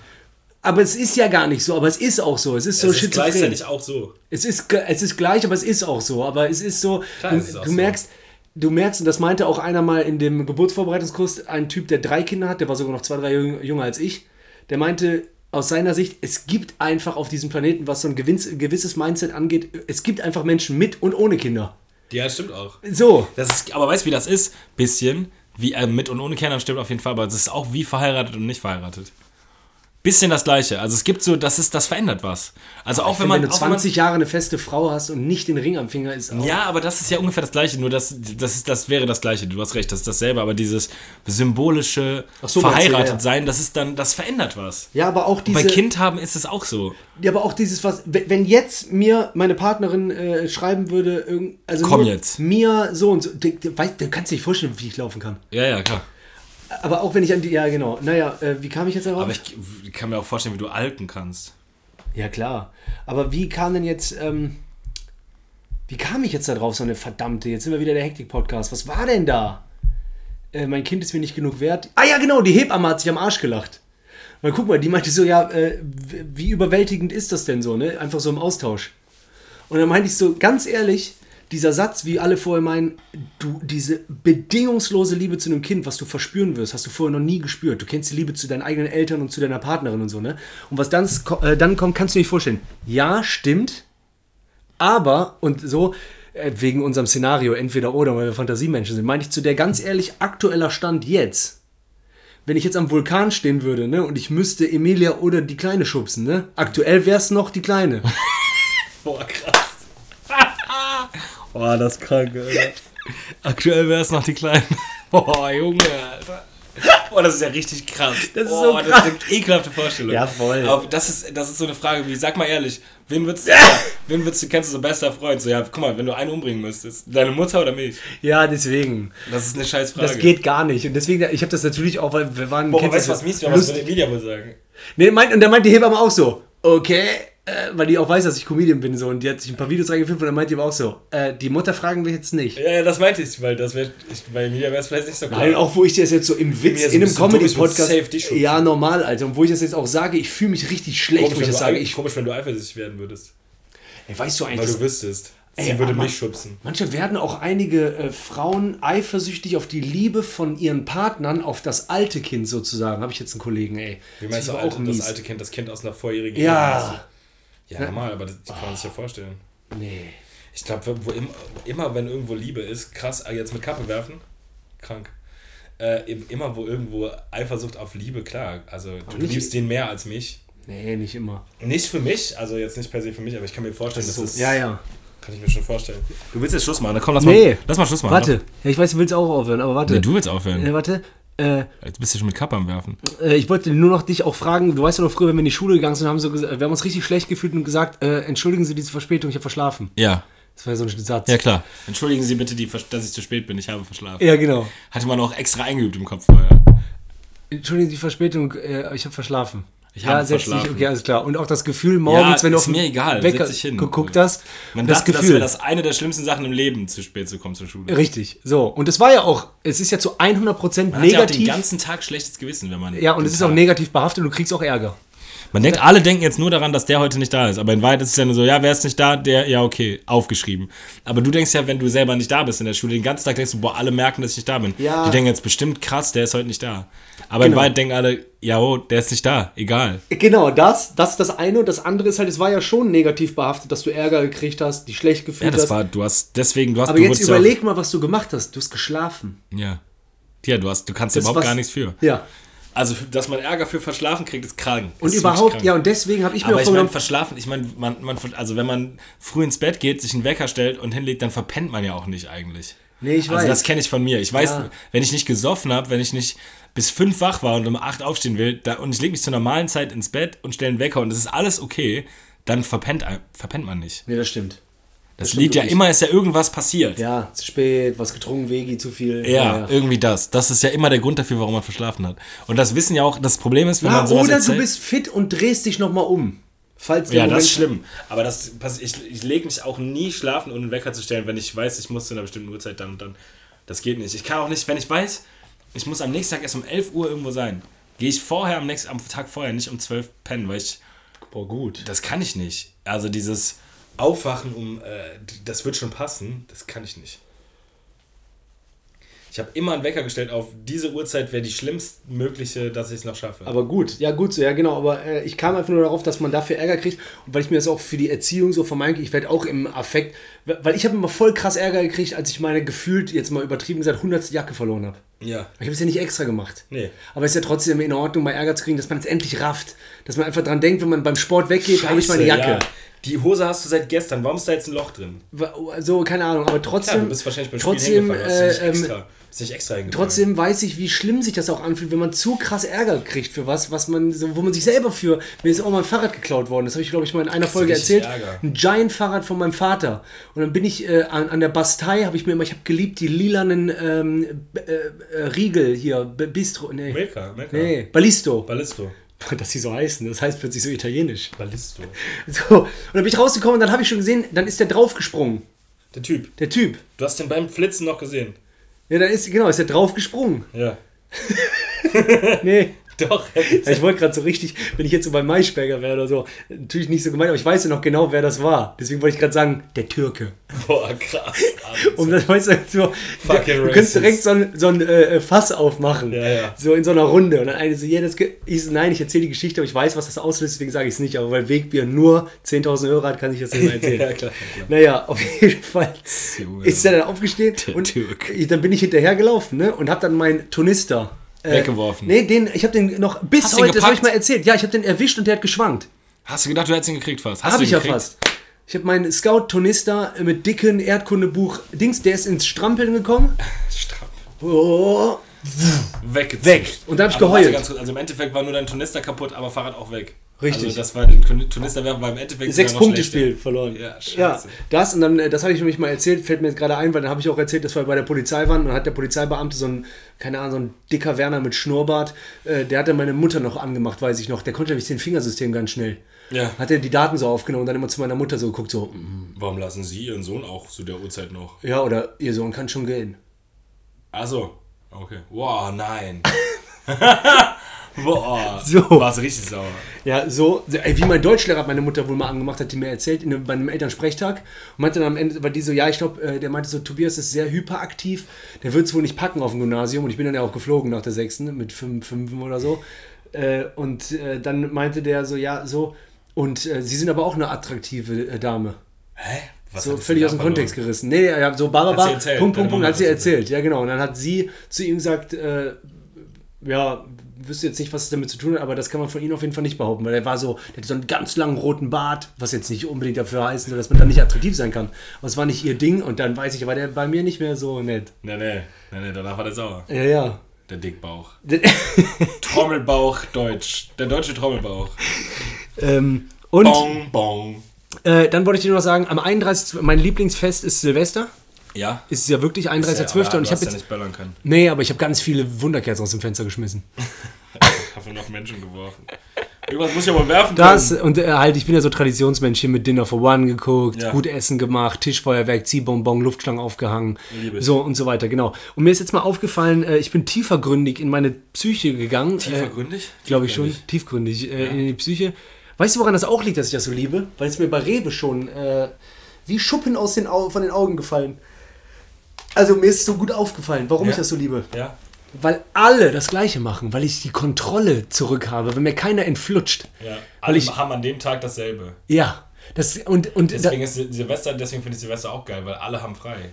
Aber es ist ja gar nicht so, aber es ist auch so. Es ist so Das ist gleichzeitig auch so. Es ist, es ist gleich, aber es ist auch so. Aber es ist so, Klar, du, es ist du so. merkst, du merkst, und das meinte auch einer mal in dem Geburtsvorbereitungskurs, ein Typ, der drei Kinder hat, der war sogar noch zwei, drei jüng- jünger als ich, der meinte, aus seiner Sicht, es gibt einfach auf diesem Planeten, was so ein gewisses Mindset angeht, es gibt einfach Menschen mit und ohne Kinder. Ja, das stimmt auch. So, Das ist, aber weißt du, wie das ist? Bisschen. Wie äh, mit und ohne Kindern stimmt auf jeden Fall, aber es ist auch wie verheiratet und nicht verheiratet. Bisschen das gleiche. Also es gibt so, das ist, das verändert was. Also auch wenn man. wenn du auch wenn man 20 Jahre eine feste Frau hast und nicht den Ring am Finger, ist auch. Ja, aber das ist ja ungefähr das Gleiche, nur das, das, ist, das wäre das Gleiche, du hast recht, das ist dasselbe, aber dieses symbolische so, verheiratet ja, sein, das ist dann, das verändert was. Ja, aber auch diese. Bei Kind haben ist es auch so. Ja, aber auch dieses, was, wenn jetzt mir meine Partnerin äh, schreiben würde, also Komm jetzt. mir so und so, du, du, du kannst dir nicht vorstellen, wie ich laufen kann. Ja, ja, klar. Aber auch wenn ich an die, ja genau, naja, äh, wie kam ich jetzt darauf? Aber ich, kann mir auch vorstellen, wie du alten kannst. ja klar, aber wie kam denn jetzt, ähm, wie kam ich jetzt da drauf, so eine verdammte, jetzt sind wir wieder der Hektik-Podcast, was war denn da? Äh, mein Kind ist mir nicht genug wert. Ah ja genau, die Hebamme hat sich am Arsch gelacht. Weil guck mal, die meinte so, ja, äh, wie überwältigend ist das denn so, ne? Einfach so im Austausch. Und dann meinte ich so, ganz ehrlich, dieser Satz, wie alle vorher meinen, du, diese bedingungslose Liebe zu einem Kind, was du verspüren wirst, hast du vorher noch nie gespürt. Du kennst die Liebe zu deinen eigenen Eltern und zu deiner Partnerin und so, ne? Und was dann, äh, dann kommt, kannst du dir nicht vorstellen. Ja, stimmt, aber, und so, äh, wegen unserem Szenario, entweder oder, weil wir Fantasiemenschen sind, meinte ich zu der ganz ehrlich, aktueller Stand jetzt. Wenn ich jetzt am Vulkan stehen würde, ne, und ich müsste Emilia oder die Kleine schubsen, ne? Aktuell wäre es noch die Kleine. <laughs> Boah, krass. Boah, das ist krank, Alter. <laughs> Aktuell wäre es noch die Kleinen. <laughs> Boah, Junge, Alter. Boah, das ist ja richtig krass. Das ist oh, so Das krass. ist eine ekelhafte Vorstellung. Ja, voll. Aber das ist, das ist so eine Frage wie, sag mal ehrlich, wen würdest du, wen würdest du, kennst du so bester Freund? So, ja, guck mal, wenn du einen umbringen müsstest, deine Mutter oder mich? Ja, deswegen. Das ist eine scheiß Frage. Das geht gar nicht. Und deswegen, ich habe das natürlich auch, weil wir waren. Boah, kennst weißt du, das was mies wäre, was würde Emilia wohl sagen? Nee, meint, und dann meint die Hebamme auch so, okay, äh, weil die auch weiß, dass ich Comedian bin so und die hat sich ein paar Videos reingefilmt und dann meint die aber auch so, äh, die Mutter fragen wir jetzt nicht. Ja, ja, das meinte ich, weil das wäre, ich, bei Emilia wäre es vielleicht nicht so klar. Nein, auch wo ich das jetzt so im Witz, Mir in ein einem Comedy-Podcast. Ja, normal, Alter. Und wo ich das jetzt auch sage, ich fühle mich richtig schlecht, komisch, wo ich das sage. Ich, komisch, wenn du eifersüchtig werden würdest. ey, weißt du Weil eigentlich, du wüsstest. Sie Ey, würde mich schubsen. manche werden auch einige äh, Frauen eifersüchtig auf die Liebe von ihren Partnern, auf das alte Kind sozusagen. Habe ich jetzt einen Kollegen, ey. Wie meinst du Das alte, das alte Kind, das Kind aus einer vorjährigen Ja. Ehe? Ja, normal, aber das kann man sich ja vorstellen. Nee. Ich glaube, wo immer, immer, wenn irgendwo Liebe ist, krass, ah, jetzt mit Kappe werfen, krank. Äh, im- immer, wo irgendwo Eifersucht auf Liebe, klar. Also, du nicht- liebst den mehr als mich. Nee, nicht immer. Nicht für mich, also jetzt nicht per se für mich, aber ich kann mir vorstellen, das, So, ist. ja, ja. Kann ich mir schon vorstellen. Du willst jetzt Schluss machen, dann komm, lass, Nee. mal, lass mal Schluss machen. Warte. Ja, ich weiß, du willst auch aufhören, aber warte. Nee, du willst aufhören. Äh, warte. Äh, Jetzt bist du schon mit Kappe am Werfen. äh, ich wollte nur noch dich auch fragen, du weißt ja noch früher, wenn wir in die Schule gegangen sind, haben so wir haben uns richtig schlecht gefühlt und gesagt, äh, entschuldigen Sie diese Verspätung, ich habe verschlafen. Ja. Das war ja so ein Satz. Ja, klar. Entschuldigen Sie bitte, die, dass ich zu spät bin. Ich habe verschlafen. Ja, genau. Hatte man auch extra eingeübt im Kopf vorher. Entschuldigen Sie die Verspätung, äh, ich habe verschlafen. Ich ja, setz verschlafen. Dich, okay, alles klar. Und auch das Gefühl morgens, wenn du auf mir egal. Wecker geguckt hast, Man das dachte, das Gefühl. wäre das eine der schlimmsten Sachen im Leben, zu spät zu kommen zur Schule. Richtig, so. Und es war ja auch, es ist ja zu 100% Man hat ja auch den negativ. ganzen Tag schlechtes Gewissen, wenn man. ja, und es ist auch Tag- negativ behaftet und du kriegst auch Ärger. Man denkt, alle denken jetzt nur daran, dass der heute nicht da ist. Aber in Wahrheit ist es ja nur so, ja, wer ist nicht da? Der, ja, okay, aufgeschrieben. Aber du denkst ja, wenn du selber nicht da bist in der Schule, den ganzen Tag denkst du, boah, alle merken, dass ich nicht da bin. Ja. Die denken jetzt bestimmt krass, der ist heute nicht da. Aber in Genau. Wahrheit denken alle, ja, oh, der ist nicht da, egal. Genau, das, das ist das eine. Und das andere ist halt, es war ja schon negativ behaftet, dass du Ärger gekriegt hast, dich schlecht Ja, gefühlt das hast. war, du hast, deswegen, du hast, Aber jetzt wurdest ja überleg mal, was du gemacht hast. Du hast geschlafen. Ja. Ja, du hast, du kannst Das überhaupt was- gar nichts für. Ja. Also, dass man Ärger für Verschlafen kriegt, ist krank. Und Ist überhaupt, krank. ja, und deswegen habe ich mir Aber auch ich meine, verschlafen, ich meine, man, man, also wenn man früh ins Bett geht, sich einen Wecker stellt und hinlegt, dann verpennt man ja auch nicht eigentlich. Nee, ich Also weiß. das kenne ich von mir. Ich weiß, Ja. wenn ich nicht gesoffen habe, wenn ich nicht bis fünf wach war und um acht aufstehen will da, und ich lege mich zur normalen Zeit ins Bett und stelle einen Wecker und das ist alles okay, dann verpennt, verpennt man nicht. nee, das stimmt. Das, stimmt liegt ja immer, ist ja irgendwas passiert. Ja, zu spät, was getrunken, Vegi, zu viel. Ja, irgendwie das. Das ist ja immer der Grund dafür, warum man verschlafen hat. Und das wissen ja auch, das Problem ist, wenn Ja, man sowas oder erzählt, du bist fit und drehst dich nochmal um. Falls Ja, das ist Moment- schlimm. Aber das ich, ich lege mich auch nie schlafen, ohne einen Wecker zu stellen, wenn ich weiß, ich muss zu einer bestimmten Uhrzeit dann und dann. Das geht nicht. Ich kann auch nicht, wenn ich weiß, ich muss am nächsten Tag erst um 11 Uhr irgendwo sein, gehe ich vorher am nächsten am Tag vorher nicht um 12 pennen, weil ich Boah, gut. das kann ich nicht. Also dieses Aufwachen um äh, das wird schon passen, das kann ich nicht. Ich habe immer einen Wecker gestellt auf diese Uhrzeit wäre die schlimmstmögliche, dass ich es noch schaffe. Aber gut, ja gut so, ja genau, aber äh, ich kam einfach nur darauf, dass man dafür Ärger kriegt und weil ich mir das auch für die Erziehung so vermeide, ich werde auch im Affekt, weil ich habe immer voll krass Ärger gekriegt, als ich meine gefühlt, jetzt mal übertrieben gesagt, 100. Jacke verloren habe. ja. Ich habe es ja nicht extra gemacht. Nee. Aber es ist ja trotzdem in Ordnung, mal Ärger zu kriegen, dass man es endlich rafft. Dass man einfach dran denkt, wenn man beim Sport weggeht, habe ich meine Jacke. Ja. Die Hose hast du seit gestern. Warum ist da jetzt ein Loch drin? So, keine Ahnung, aber trotzdem. du bist wahrscheinlich beim trotzdem, Spiel hingefallen. Hast du äh, nicht ähm, extra, bist nicht extra. Trotzdem weiß ich, wie schlimm sich das auch anfühlt, wenn man zu krass Ärger kriegt für was, was man, so, wo man sich selber für. Mir ist auch mal ein Fahrrad geklaut worden. Das habe ich, glaube ich, mal in einer Folge erzählt. Ärger. Ein Giant-Fahrrad von meinem Vater. Und dann bin ich äh, an, an der Bastei, habe ich mir immer, ich habe geliebt, die lilanen ähm, äh, äh, Riegel hier, Bistro, nee. Milka, Milka. Nee, Ballisto. Ballisto. <laughs> Dass sie so heißen, das heißt plötzlich so italienisch. Ballisto. So, und dann bin ich rausgekommen und dann habe ich schon gesehen, dann ist der draufgesprungen. Der Typ. Der Typ. Du hast den beim Flitzen noch gesehen. Ja, dann ist, genau, ist der draufgesprungen. Ja. <laughs> Nee. <laughs> Doch. Ich wollte gerade so richtig, wenn ich jetzt so bei Maischberger wäre oder so, natürlich nicht so gemeint, aber ich weiß ja noch genau, wer das war. Deswegen wollte ich gerade sagen, der Türke. Boah, krass. <laughs> Und dann weißt du, so, Fucking du könntest direkt so ein, so ein äh, Fass aufmachen. Ja, ja. So in so einer Runde. Und dann eine so, ja, das ich so, nein, ich erzähle die Geschichte, aber ich weiß, was das auslöst, deswegen sage ich es nicht. Aber weil Wegbier nur 10.000 Euro hat, kann ich das nicht mehr <laughs> erzählen. ja, klar. klar. Naja, auf jeden Fall ist er dann aufgestehen Der und Türke. ich, dann bin ich hinterhergelaufen ne, und habe dann meinen Äh, Weggeworfen. Nee, den, ich habe den noch bis Hast heute, das habe ich mal erzählt. Ja, ich habe den erwischt und der hat geschwankt. Hast du gedacht, du hättest ihn gekriegt fast? Hast Habe du ich ihn ja gekriegt? fast. Ich habe meinen Scout-Tornister mit dicken Erdkundebuch Dings, der ist ins Strampeln gekommen. <laughs> Strapp. Oh, Weggezischt. Weg. Und da hab ich Aber geheult. kurz, Also im Endeffekt war nur dein Turnister kaputt, aber Fahrrad auch weg. Richtig. Also das war den Turnister wäre beim Endeffekt Sechs Punkte. Spiel verloren. Ja, scheiße. Ja, das und dann, äh, das habe ich nämlich mal erzählt, fällt mir jetzt gerade ein, weil dann habe ich auch erzählt, dass wir bei der Polizei waren und dann hat der Polizeibeamte so ein, keine Ahnung, so ein dicker Werner mit Schnurrbart, äh, der hat dann meine Mutter noch angemacht, weiß ich noch. Der konnte nämlich den Fingersystem ganz schnell. Ja. Hat er die Daten so aufgenommen und dann immer zu meiner Mutter so geguckt, so, mm, Warum lassen Sie Ihren Sohn auch zu der Uhrzeit noch? ja, oder ihr Sohn kann schon gehen. Achso. Okay. Wow, nein. <laughs> Boah. So. Warst richtig sauer. Ja, so, ey, wie mein Deutschlehrer hat meine Mutter wohl mal angemacht, hat die mir erzählt in, bei einem Elternsprechtag. Und meinte dann am Ende, war die so, ja, ich glaube, äh, der meinte so, Tobias ist sehr hyperaktiv, der wird es wohl nicht packen auf dem Gymnasium. Und ich bin dann ja auch geflogen nach der sechsten mit fünf, fünf oder so. Äh, und äh, dann meinte der so, ja, so, und sie sind aber auch eine attraktive Dame. Hä? Was So völlig aus dem verloren? Kontext gerissen. Nee, ja, so Barbara, Hat sie erzählt, Punkt, Punkt, Punkt, hat sie es erzählt. Ja, genau. Und dann hat sie zu ihm gesagt, äh, ja, wüsste jetzt nicht, was es damit zu tun hat, aber das kann man von ihm auf jeden Fall nicht behaupten, weil er war so, der hatte so einen ganz langen roten Bart, was jetzt nicht unbedingt dafür heißt, dass man dann nicht attraktiv sein kann. Aber es war nicht ihr Ding und dann weiß ich, war der bei mir nicht mehr so nett. Nee, nee. Nee, nee, danach war der sauer. Ja, ja. Der Dickbauch. <laughs> Trommelbauch Deutsch. Der deutsche Trommelbauch. ähm, und Bong, bong. äh, dann wollte ich dir noch sagen, am 31. mein Lieblingsfest ist Silvester. Ja. Ist es ja wirklich 31.12. aber und ich habe hast ja jetzt. nicht böllern können. Nee, aber ich habe ganz viele Wunderkerzen aus dem Fenster geschmissen. <laughs> Habe noch Menschen geworfen. Irgendwas muss ich aber werfen Das können. und äh, halt, ich bin ja so Traditionsmensch hier mit Dinner for One geguckt, Ja. gut Essen gemacht, Tischfeuerwerk, Ziehbonbon, Luftschlangen aufgehangen, Liebe ich. so und so weiter, genau. Und mir ist jetzt mal aufgefallen, äh, ich bin tiefergründig in meine Psyche gegangen. Tiefergründig? Äh, Glaube ich schon, tiefgründig äh, in die Psyche. Weißt du, woran das auch liegt, dass ich das so liebe? Weil es mir bei Rewe schon äh, wie Schuppen aus den Au von den Augen gefallen. Also mir ist so gut aufgefallen, warum Ja. ich das so liebe. Ja. Weil alle das Gleiche machen, weil ich die Kontrolle zurück habe, wenn mir keiner entflutscht. Ja. Alle ich- haben an dem Tag dasselbe. Ja, das und und Deswegen da, ist Silvester, deswegen finde ich Silvester auch geil, weil alle haben frei.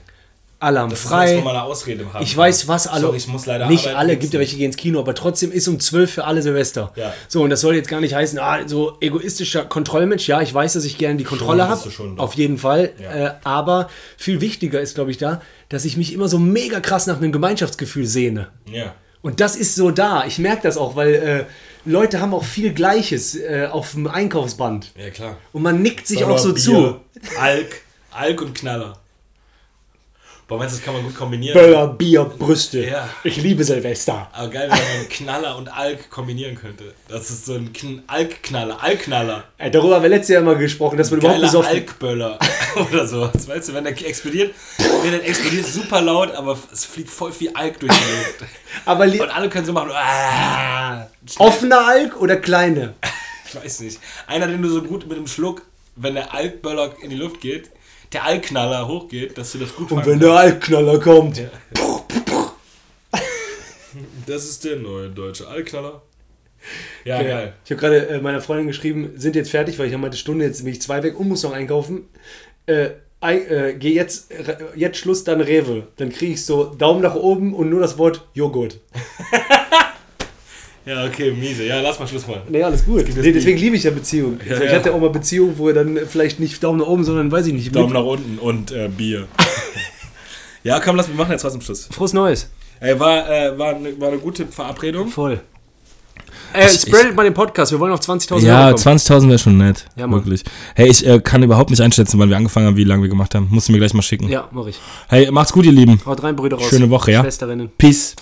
Haben Das ist haben Ich weiß, was alle. Sorry, ich muss leider nicht arbeiten, alle, gibt ja welche, die gehen ins Kino, aber trotzdem ist um 12 für alle Silvester. Ja. So, und das soll jetzt gar nicht heißen, ah, so egoistischer Kontrollmensch. Ja, ich weiß, dass ich gerne die Kontrolle habe. Auf jeden Fall. Ja. Äh, aber viel wichtiger ist, glaube ich, da, dass ich mich immer so mega krass nach einem Gemeinschaftsgefühl sehne. Ja. Und das ist so da. Ich merke das auch, weil äh, Leute haben auch viel Gleiches äh, auf dem Einkaufsband. Ja, klar. Und man nickt sich Sag auch so Bier, zu. Alk, Alk und Knaller. Boah, meinst du, das kann man gut kombinieren? Böller, Bier, Brüste. Ja. Ich liebe Silvester. Aber geil, wenn man Knaller und Alk kombinieren könnte. Das ist so ein Kn Alk-Knaller, Alk-Knaller. Ey, darüber haben wir letztes Jahr mal gesprochen, dass man überhaupt Geiler besoffen... Alkböller <laughs> oder sowas. Weißt du, wenn der explodiert, wenn der explodiert super laut, aber es fliegt voll viel Alk durch die Luft. Und alle können so machen, ah, offener Alk oder kleine? ich weiß nicht. Einer, den du so gut mit dem Schluck, wenn der Alkböller in die Luft geht, der Alkknaller hochgeht, dass du das gut Und wenn der Alkknaller kommt. Ja. <laughs> Das ist der neue deutsche Alkknaller. Ja, Okay. geil. Ich habe gerade äh, meiner Freundin geschrieben, sind jetzt fertig, weil ich habe meine Stunde, jetzt bin ich zwei weg und muss noch einkaufen. Äh, äh, geh jetzt, jetzt Schluss, dann Rewe. Dann kriege ich so Daumen nach oben und nur das Wort Joghurt. <laughs> Ja, okay, miese. Ja, lass mal Schluss machen. Nee, alles gut. Nee, deswegen liebe ich ja Beziehungen. Ja, also ich ja. hatte auch mal Beziehungen, wo dann vielleicht nicht Daumen nach oben, sondern weiß ich nicht. Daumen mit- nach unten und äh, Bier. <laughs> ja, komm, lass, wir machen jetzt was zum Schluss. Frohes Neues. Ey, war, äh, war, eine, war eine gute Verabredung. Voll. Äh, Ich- spreadet mal den Podcast. Wir wollen auf 20.000 Ja, Euro kommen. 20.000 wäre schon nett. Ja, Mann. wirklich. Hey, ich äh, kann überhaupt nicht einschätzen, wann wir angefangen haben, wie lange wir gemacht haben. Musst du mir gleich mal schicken. Ja, mach ich. Hey, macht's gut, ihr Lieben. Haut rein, Brüder raus. Schöne Woche, ja? Schwesterinnen. Peace.